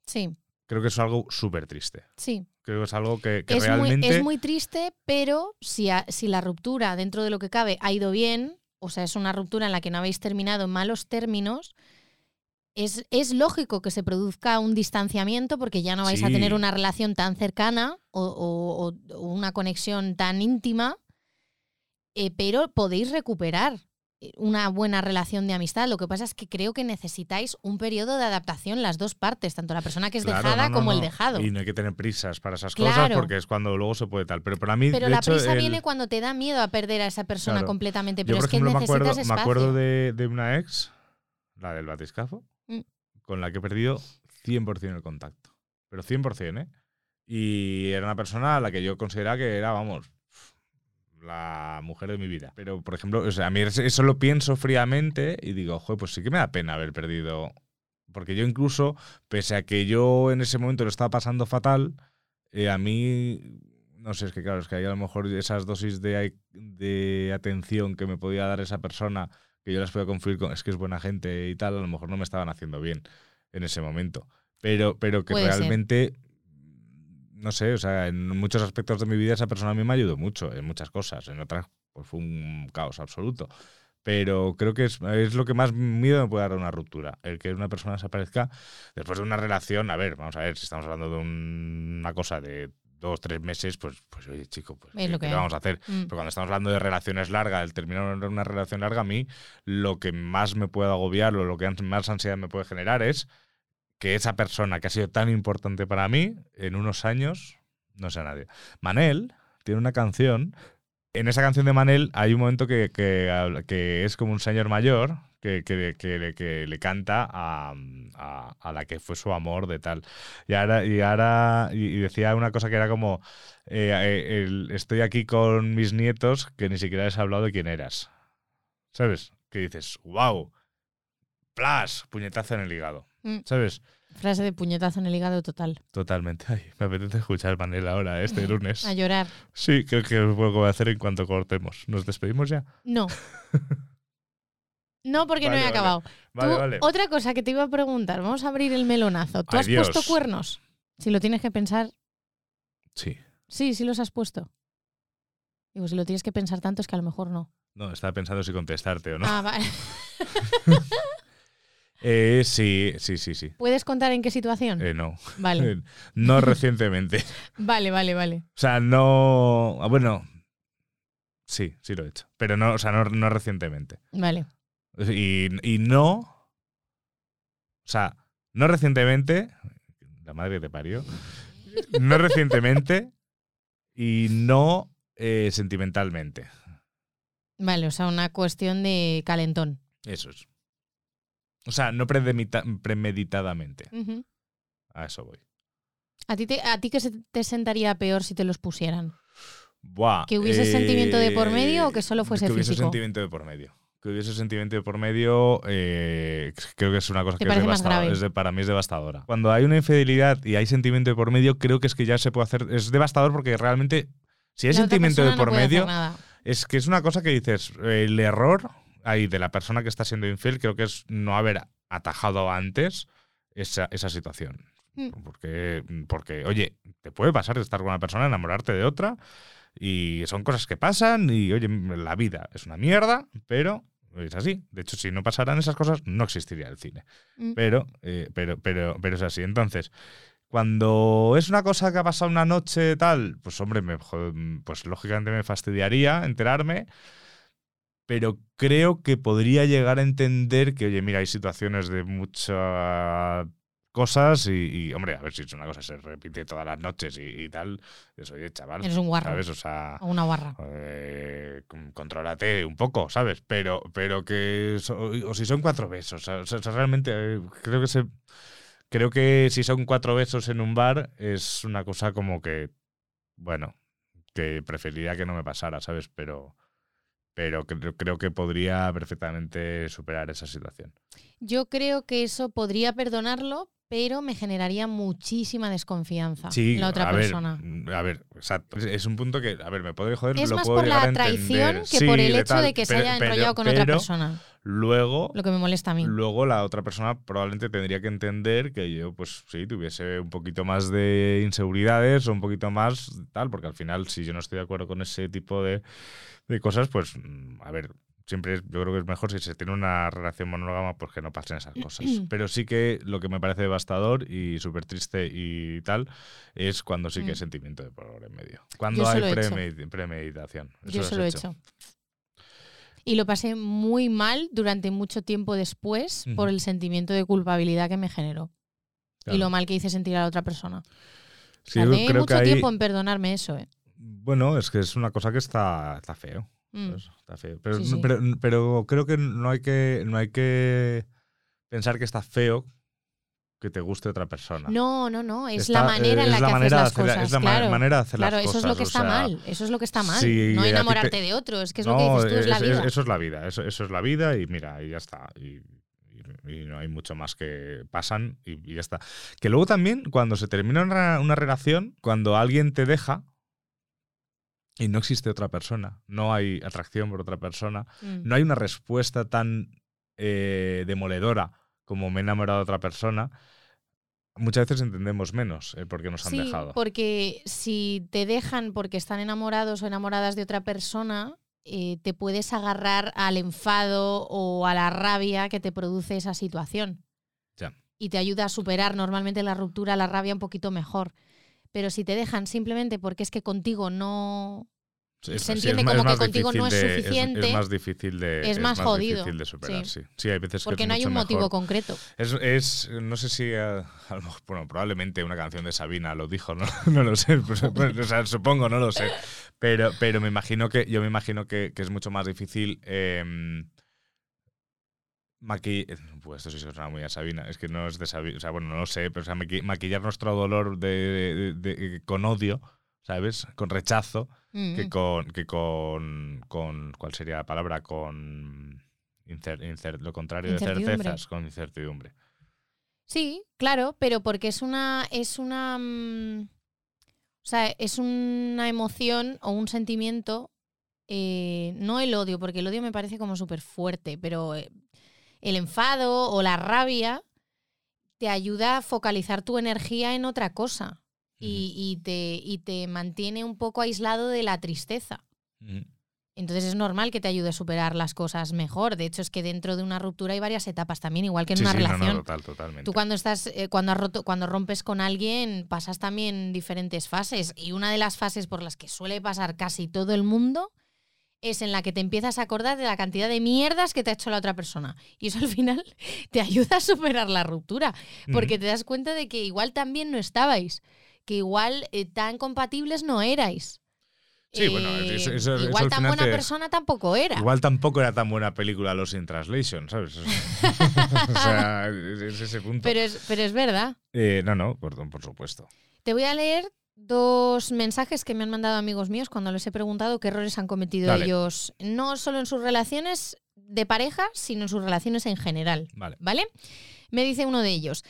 Sí, Creo que es algo súper triste. sí. Creo que es algo que, que Es, realmente... muy, es muy triste, pero si, a- si la ruptura dentro de lo que cabe ha ido bien, o sea, es una ruptura en la que no habéis terminado en malos términos, es, es lógico que se produzca un distanciamiento porque ya no vais a tener una relación tan cercana o, o- o- o una conexión tan íntima, eh, pero podéis recuperar una buena relación de amistad. Lo que pasa es que creo que necesitáis un periodo de adaptación las dos partes, tanto la persona que es Claro, dejada no, no, como el dejado. Y no hay que tener prisas para esas cosas porque es cuando luego se puede tal. Pero para mí, Pero de la hecho, prisa el- viene cuando te da miedo a perder a esa persona Claro. completamente. Yo, Pero por es que ejemplo, me necesitas acuerdo, me acuerdo de, de una ex, la del batiscafo, Mm. con la que he perdido 100% el contacto. Pero 100%, ¿eh? Y era una persona a la que yo consideraba que era, vamos, la mujer de mi vida. Pero, por ejemplo, o sea, a mí eso lo pienso fríamente y digo, joder, pues sí que me da pena haber perdido. Porque yo incluso, pese a que yo en ese momento lo estaba pasando fatal, eh, a mí, no sé, es que claro, es que ahí a lo mejor esas dosis de, de atención que me podía dar esa persona, que yo las podía confundir con, es que es buena gente y tal, a lo mejor no me estaban haciendo bien en ese momento. Pero, pero que Puede ser. No sé, o sea, en muchos aspectos de mi vida esa persona a mí me ayudó mucho, en muchas cosas, en otras pues fue un caos absoluto. Pero creo que es, es lo que más miedo me puede dar a una ruptura. El que una persona desaparezca después de una relación. A ver, vamos a ver, si estamos hablando de un- una cosa de dos, tres meses, pues, pues oye, chico, pues, Es ¿qué, lo que qué vamos a hacer? Mm. Pero cuando estamos hablando de relaciones largas, el terminar una- una relación larga, a mí lo que más me puede agobiar o lo que más ansiedad me puede generar es que esa persona que ha sido tan importante para mí, en unos años, no sea nadie. Manel tiene una canción. En esa canción de Manel hay un momento que, que, que es como un señor mayor que, que- le- canta a, a- la que fue su amor de tal. Y ahora, y ahora y decía una cosa que era como, eh, eh, estoy aquí con mis nietos que ni siquiera les hablado de quién eras. ¿Sabes? Que dices, wow, plas, puñetazo en el hígado. Mm. ¿Sabes? Frase de puñetazo en el hígado total. Totalmente. Ay, me apetece escuchar Manel ahora, este lunes. A llorar. Sí, creo que es lo que voy a hacer en cuanto cortemos. ¿Nos despedimos ya? No. No, porque Vale, no he vale. acabado. Vale, Tú, vale. Otra cosa que te iba a preguntar, vamos a abrir el melonazo. ¿Tú Ay, has Dios. puesto cuernos? Si lo tienes que pensar, Sí. sí, sí los has puesto. Digo, si lo tienes que pensar tanto es que a lo mejor no. No, estaba pensando si contestarte o no. Ah, vale. Eh, sí, sí, sí, sí. ¿Puedes contar en qué situación? Eh, no. Vale, no recientemente. vale, vale, vale. O sea, no. ah, Bueno. Sí, sí lo he hecho. Pero no, o sea, no, no recientemente. Vale. Y, y no. O sea, no recientemente. La madre te parió. No recientemente. Y no eh, sentimentalmente. Vale, o sea, una cuestión de calentón. Eso es. O sea, no premedita- premeditadamente. A eso voy. ¿A ti, te, ¿A ti qué se te sentaría peor si te los pusieran? Buah, ¿Que hubiese sentimiento de por eh, medio o que solo fuese que hubiese físico? sentimiento de por medio. Que hubiese sentimiento de por medio, eh, creo que es una cosa ¿Te que es devastadora. es de- para mí es devastadora. Cuando hay una infidelidad y hay sentimiento de por medio, creo que es que ya se puede hacer. Es devastador porque realmente, si hay La sentimiento de no por hacer medio, es que es una cosa que dices, el error ahí de la persona que está siendo infiel, creo que es no haber atajado antes esa, esa situación. Mm. Porque, porque, oye, te puede pasar de estar con una persona, enamorarte de otra, y son cosas que pasan, y oye, la vida es una mierda, pero es así. De hecho, si no pasaran esas cosas, no existiría el cine. Mm. Pero, eh, pero, pero, pero es así. Entonces, cuando es una cosa que ha pasado una noche tal, pues hombre, me, pues lógicamente me fastidiaría enterarme. Pero creo que podría llegar a entender que, oye, mira, hay situaciones de muchas cosas y, y, hombre, a ver si es una cosa se repite todas las noches y, y tal. Pues, oye, chaval. Eres un guarro. ¿Sabes? O sea, O una barra. eh, con- contrólate un poco, ¿sabes? Pero, pero que. so- o si son cuatro besos. O sea, o sea, realmente eh, creo que se. Creo que si son cuatro besos en un bar es una cosa como que. Bueno, que preferiría que no me pasara, ¿sabes? Pero. Pero creo, creo que podría perfectamente superar esa situación. Yo creo que eso podría perdonarlo, pero me generaría muchísima desconfianza Sí, en la otra a persona. ver, a ver. Es- es un punto que, a ver, me puede joder, Es lo más puedo por la traición que Sí, por el hecho tal, de que se haya pero- enrollado con otra persona. Luego, Lo que me molesta a mí. Luego la otra persona probablemente tendría que entender que yo, pues sí, tuviese un poquito más de inseguridades o un poquito más tal, porque al final, si yo no estoy de acuerdo con ese tipo de, de cosas, pues, mm, a ver, siempre yo creo que es mejor si se tiene una relación monógama, pues que no pasen esas cosas. Pero sí que lo que me parece devastador y súper triste y tal es cuando sí que hay Mm. sentimiento de por en medio. Cuando Yo hay he premeditación. Yo Eso se lo lo he hecho. Y lo pasé muy mal durante mucho tiempo después por el sentimiento de culpabilidad que me generó. Y lo mal que hice sentir a la otra persona. Sí, yo Tardé creo mucho que ahí- tiempo en perdonarme eso, ¿eh? Bueno, es que es una cosa que está, está feo. Mm. feo. Pero, Sí, sí. pero, pero creo que no hay que no hay que pensar que está feo que te guste otra persona. No, no, no. Es Está- la manera en la la que haces las hacer cosas. es la ma- claro. manera de hacer las Claro, eso es lo cosas, que o está sea, mal. Eso es lo que está mal. si no ti te- enamorarte de otro. Es que es lo que dices tú, es, la vida. eso es la vida. Eso, eso es la vida y mira, y ya está. Y, y- y no hay mucho más que pasan y, y ya está. Que luego también, cuando se termina una, una relación, cuando alguien te deja y no existe otra persona, no hay atracción por otra persona, Mm. no hay una respuesta tan eh, demoledora como me he enamorado de otra persona, muchas veces entendemos menos el por qué nos han sí, dejado. porque si te dejan porque están enamorados o enamoradas de otra persona, eh, te puedes agarrar al enfado o a la rabia que te produce esa situación. Ya. Y te ayuda a superar normalmente la ruptura, la rabia un poquito mejor. Pero si te dejan simplemente porque es que contigo no... Sí, se entiende como que más contigo no es de- suficiente, Es, más difícil de. es más jodido, difícil de superar, sí. sí. Hay veces que Porque es no hay un motivo mejor. concreto. Es, es- no sé si, eh, a mejor- bueno, probablemente una canción de Sabina lo dijo, no, no lo sé, pues, pues, o sea, supongo, no lo sé, pero, pero me imagino que, yo me imagino que, que es mucho más difícil eh, maqui- pues esto sí suena muy a Sabina, es que no es de Sabina, o sea, bueno, no lo sé, pero o sea, maqui- maquillar nuestro dolor de- con odio, ¿sabes? Con rechazo, Mm. que con, que con, con, ¿cuál sería la palabra? Con incer- incer- lo contrario de certezas, con incertidumbre. Sí, claro, pero porque es una. es una. mm, o sea, es una emoción o un sentimiento. eh, no el odio, porque el odio me parece como súper fuerte, pero eh, el enfado o la rabia te ayuda a focalizar tu energía en otra cosa. Y, y te, y te mantiene un poco aislado de la tristeza. Entonces es normal que te ayude a superar las cosas mejor. De hecho, es que dentro de una ruptura hay varias etapas también, igual que en Sí, una sí, no, no, relación. total, totalmente. Tú cuando estás, eh, cuando has roto, cuando rompes con alguien, pasas también diferentes fases. Y una de las fases por las que suele pasar casi todo el mundo es en la que te empiezas a acordar de la cantidad de mierdas que te ha hecho la otra persona. Y eso al final te ayuda a superar la ruptura. Porque te das cuenta de que igual también no estabais. Que igual eh, tan compatibles no erais. Sí, bueno, Eh, eso- eso- eso igual al tan buena te- persona tampoco era. Igual tampoco era tan buena película Los in Translation, ¿sabes? o sea, es, es ese punto. Pero es, pero es verdad. Eh, no, no, por, por supuesto. Te voy a leer dos mensajes que me han mandado amigos míos cuando les he preguntado qué errores han cometido Dale. ellos, no solo en sus relaciones de pareja, sino en sus relaciones en general. Vale. ¿Vale? Me dice uno de ellos.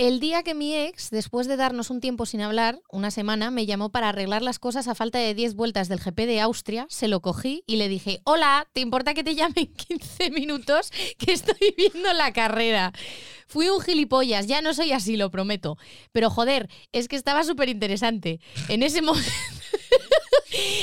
El día que mi ex, después de darnos un tiempo sin hablar, una semana, me llamó para arreglar las cosas a falta de 10 vueltas del GP de Austria, se lo cogí y le dije, hola, ¿te importa que te llame en 15 minutos? Que estoy viendo la carrera. Fui un gilipollas, ya no soy así, lo prometo. Pero joder, es que estaba súper interesante. En ese momento...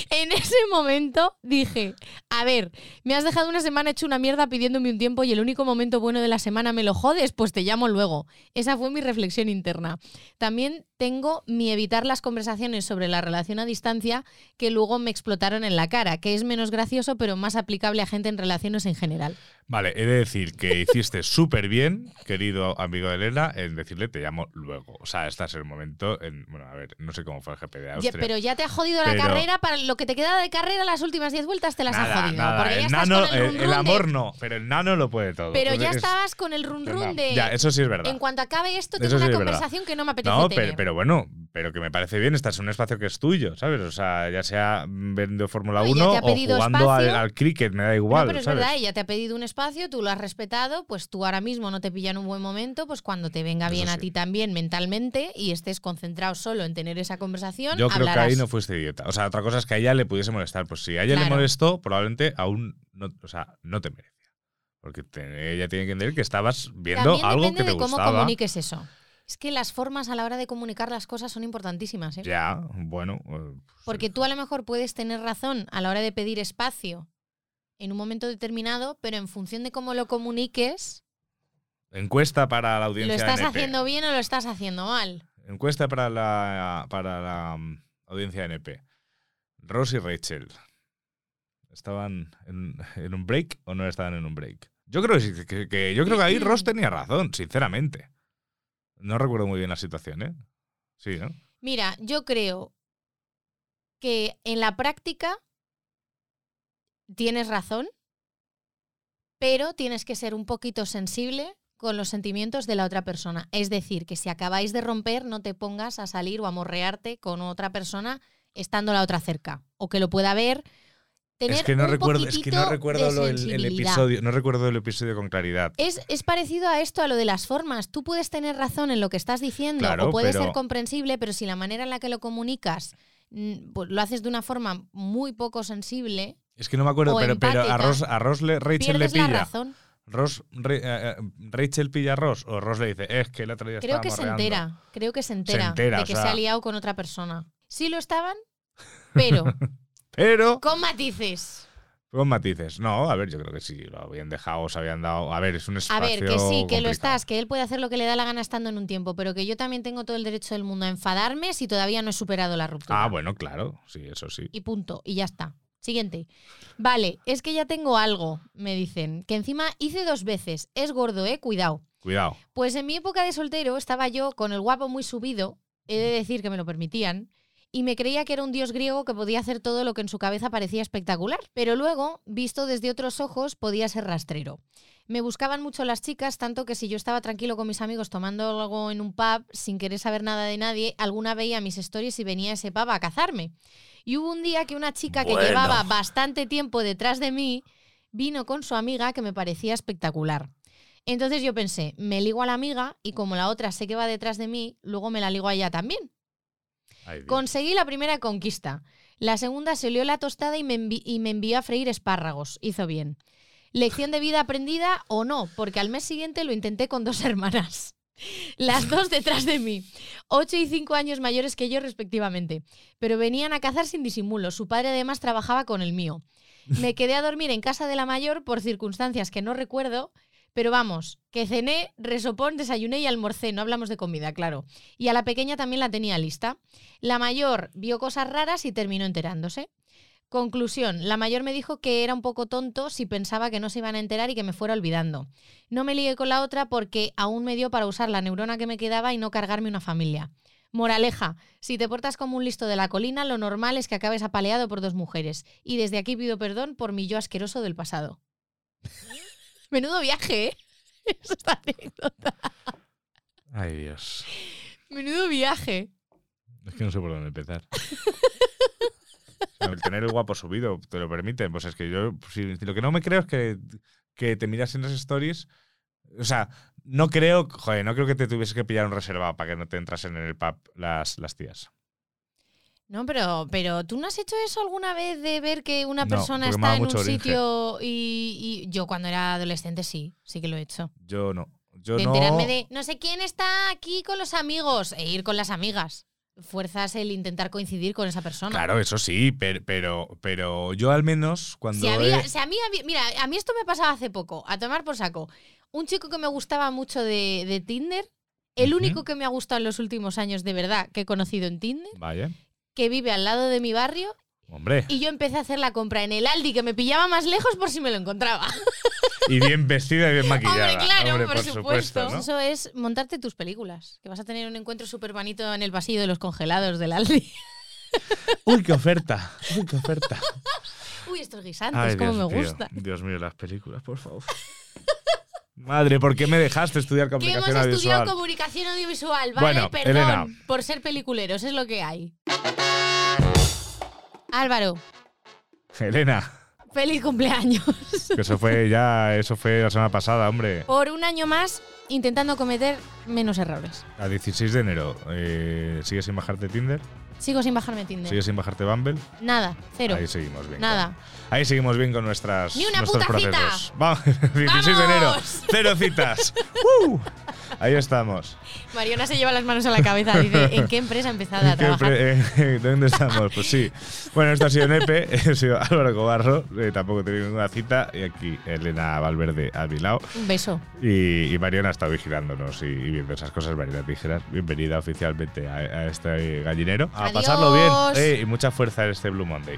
En ese momento dije, a ver, me has dejado una semana hecho una mierda pidiéndome un tiempo y el único momento bueno de la semana me lo jodes, pues te llamo luego. Esa fue mi reflexión interna. También tengo mi evitar las conversaciones sobre la relación a distancia que luego me explotaron en la cara, que es menos gracioso pero más aplicable a gente en relaciones en general. Vale, he de decir que hiciste súper bien, querido amigo de Elena, en decirle te llamo luego. O sea, este es el momento. En, bueno, a ver, no sé cómo fue el GP de Ya, Austria. pero ya te ha jodido la carrera, para lo que te queda de carrera las últimas 10 vueltas te las ha jodido. nada, porque ya el, estás nano, con el, el- run el de- amor no, pero el nano lo puede todo. Pero ya es- estabas con el run run de... Ya, eso sí es verdad. En cuanto acabe esto, tengo una conversación que no me apetece No, tener. pero, pero bueno, pero que me parece bien, estás en un espacio que es tuyo, ¿sabes? O sea, ya sea viendo Fórmula No, ella 1 te ha o jugando al, cricket, me da No, igual, pero es ¿sabes? verdad, ella te ha pedido un espacio, tú lo has respetado, pues tú ahora mismo no te pilla en un buen momento, pues cuando te venga Eso bien a ti también mentalmente y estés concentrado solo en tener esa conversación, Yo creo que ahí no fuiste idiota. O sea, otra cosa es que a ella le pudiese molestar. Pues si a ella le molestó, probablemente aún no, o sea, no te merecía. Porque te- ella tiene que entender que estabas viendo También algo que te de cómo gustaba. comuniques eso. Es que las formas a la hora de comunicar las cosas son importantísimas, ¿eh? Ya, bueno. eh, pues, Porque tú a lo mejor puedes tener razón a la hora de pedir espacio en un momento determinado, pero en función de cómo lo comuniques, Encuesta para la ¿lo audiencia estás NP. haciendo bien o lo estás haciendo mal? Encuesta para la, para la mm, audiencia NP. Ross y Rachel. ¿Estaban en, en un break o no estaban en un break? Yo creo que, que- que- yo creo que ahí Ross tenía razón, sinceramente. No recuerdo muy bien la situación, ¿eh? Sí, ¿no? Mira, yo creo que en la práctica tienes razón, pero tienes que ser un poquito sensible con los sentimientos de la otra persona. Es decir, que si acabáis de romper, no te pongas a salir o a morrearte con otra persona estando la otra cerca. O que lo pueda ver. Tener Es que no un recuerdo, es que no recuerdo lo- el, episodio, no recuerdo el episodio con claridad. Es, es parecido a esto, a lo de las formas. Tú puedes tener razón en lo que estás diciendo Claro, o puede pero- ser comprensible, pero si la manera en la que lo comunicas mm, pues lo haces de una forma muy poco sensible, Es que no me acuerdo, pero, pero a Ross, a Ross le, Rachel le la pilla. razón. Ross, Re- eh, eh, Rachel pilla a Ross o Ross le dice, es que el otro día Creo que se estábamos reando". entera, creo que se entera, entera, de o que sea- se ha liado con otra persona. Sí lo estaban, pero Pero con matices. con matices. No, a ver, yo creo que sí, lo habían dejado, se habían dado. A ver, es un A espacio. ver, que sí, que lo estás, que él puede hacer lo que le da la gana estando en un tiempo, pero que yo también tengo todo el derecho del mundo a enfadarme si todavía no he superado la ruptura. Ah, bueno, claro, sí, eso sí. y punto, y ya está. Siguiente. Vale, es que ya tengo algo, me dicen, que encima hice dos veces. Es gordo, eh, cuidado. Cuidado. Pues en mi época de soltero estaba yo con el guapo muy subido, he de decir que me lo permitían, y me creía que era un dios griego que podía hacer todo lo que en su cabeza parecía espectacular. Pero luego, visto desde otros ojos, podía ser rastrero. Me buscaban mucho las chicas, tanto que si yo estaba tranquilo con mis amigos tomando algo en un pub, sin querer saber nada de nadie, alguna veía mis stories y venía ese pub a cazarme. Y hubo un día que una chica que llevaba bastante tiempo detrás de mí vino con su amiga que me parecía espectacular. Entonces yo pensé, me ligo a la amiga y como la otra sé que va detrás de mí, luego me la ligo a ella también. Conseguí la primera conquista. La segunda se olió la tostada y me, y me envió a freír espárragos. Hizo bien. Lección de vida aprendida o no, porque al mes siguiente lo intenté con dos hermanas. Las dos detrás de mí, ocho y cinco años mayores que yo respectivamente. Pero venían a cazar sin disimulo. Su padre además trabajaba con el mío. Me quedé a dormir en casa de la mayor por circunstancias que no recuerdo, pero vamos, que cené, resopón, desayuné y almorcé, no hablamos de comida, claro. Y a la pequeña también la tenía lista. La mayor vio cosas raras y terminó enterándose. Conclusión, la mayor me dijo que era un poco tonto si pensaba que no se iban a enterar y que me fuera olvidando. No me ligué con la otra porque aún me dio para usar la neurona que me quedaba y no cargarme una familia. Moraleja, si te portas como un listo de la colina, lo normal es que acabes apaleado por dos mujeres. Y desde aquí pido perdón por mi yo asqueroso del pasado. Menudo viaje, ¿eh? Esta anécdota. Ay, Dios. Menudo viaje. Es que no sé por dónde empezar. El tener el guapo subido te lo permite. Pues es que yo, si, si lo que no me creo es que, que te miras en las stories. O sea, no creo, joder, no creo que te tuvieses que pillar un reservado para que no te entrasen en el pub las, las tías. No, pero, pero ¿tú no has hecho eso alguna vez de ver que una No, persona está en un oringe. sitio y, y yo cuando era adolescente sí, sí que lo he hecho. Yo no. Yo de no. enterarme de no sé quién está aquí con los amigos e ir con las amigas. Fuerzas el intentar coincidir con esa persona. Claro, eso sí, pero, pero, pero yo al menos cuando. Si había, he- si a mí mira, a mí esto me pasaba hace poco, a tomar por saco. Un chico que me gustaba mucho de, de Tinder, el único que me ha gustado en los últimos años de verdad que he conocido en Tinder, Vaya. Que vive al lado de mi barrio Hombre. y yo empecé a hacer la compra en el Aldi que me pillaba más lejos por si me lo encontraba. Y bien vestida y bien maquillada. Hombre, claro, Hombre, por, por, supuesto. supuesto. ¿no? Eso es montarte tus películas, que vas a tener un encuentro súper bonito en el pasillo de los congelados del Aldi. Uy, qué oferta. Uy, qué oferta. Uy, estos guisantes, Ay, cómo Dios me mío. gustan. Dios mío, las películas, por favor. Madre, ¿por qué me dejaste estudiar Que hemos comunicación estudiado audiovisual? comunicación audiovisual, ¿vale? Bueno, Perdón Elena. por ser peliculeros, es lo que hay. Álvaro, Elena, feliz cumpleaños. que eso fue ya, eso fue la semana pasada, hombre. Por un año más intentando cometer menos errores. A 16 de enero, eh, ¿sigues sin bajarte Tinder? Sigo sin bajarme Tinder. ¿Sigues sin bajarte Bumble? Nada, cero. Ahí seguimos bien. Nada. con- ahí seguimos bien con nuestras, Ni una nuestros puta cita. procesos. Vamos, 16 de enero, cero citas. ¡Uh! Ahí estamos. Mariona se lleva las manos a la cabeza. Dice, ¿en qué empresa ha empezado a ¿Qué trabajar? eh, ¿Dónde estamos? Pues sí. Bueno, esto ha sido Nepe, he sido Álvaro Cobarro, eh, tampoco he tenido ninguna cita, y aquí Elena Valverde a mi lado. Un beso. Y, y Mariona ha estado vigilándonos y, y viendo esas cosas. Mariona Tijeras, bienvenida oficialmente a, a este gallinero. A Pasarlo bien. Y mucha fuerza en este Blue Monday.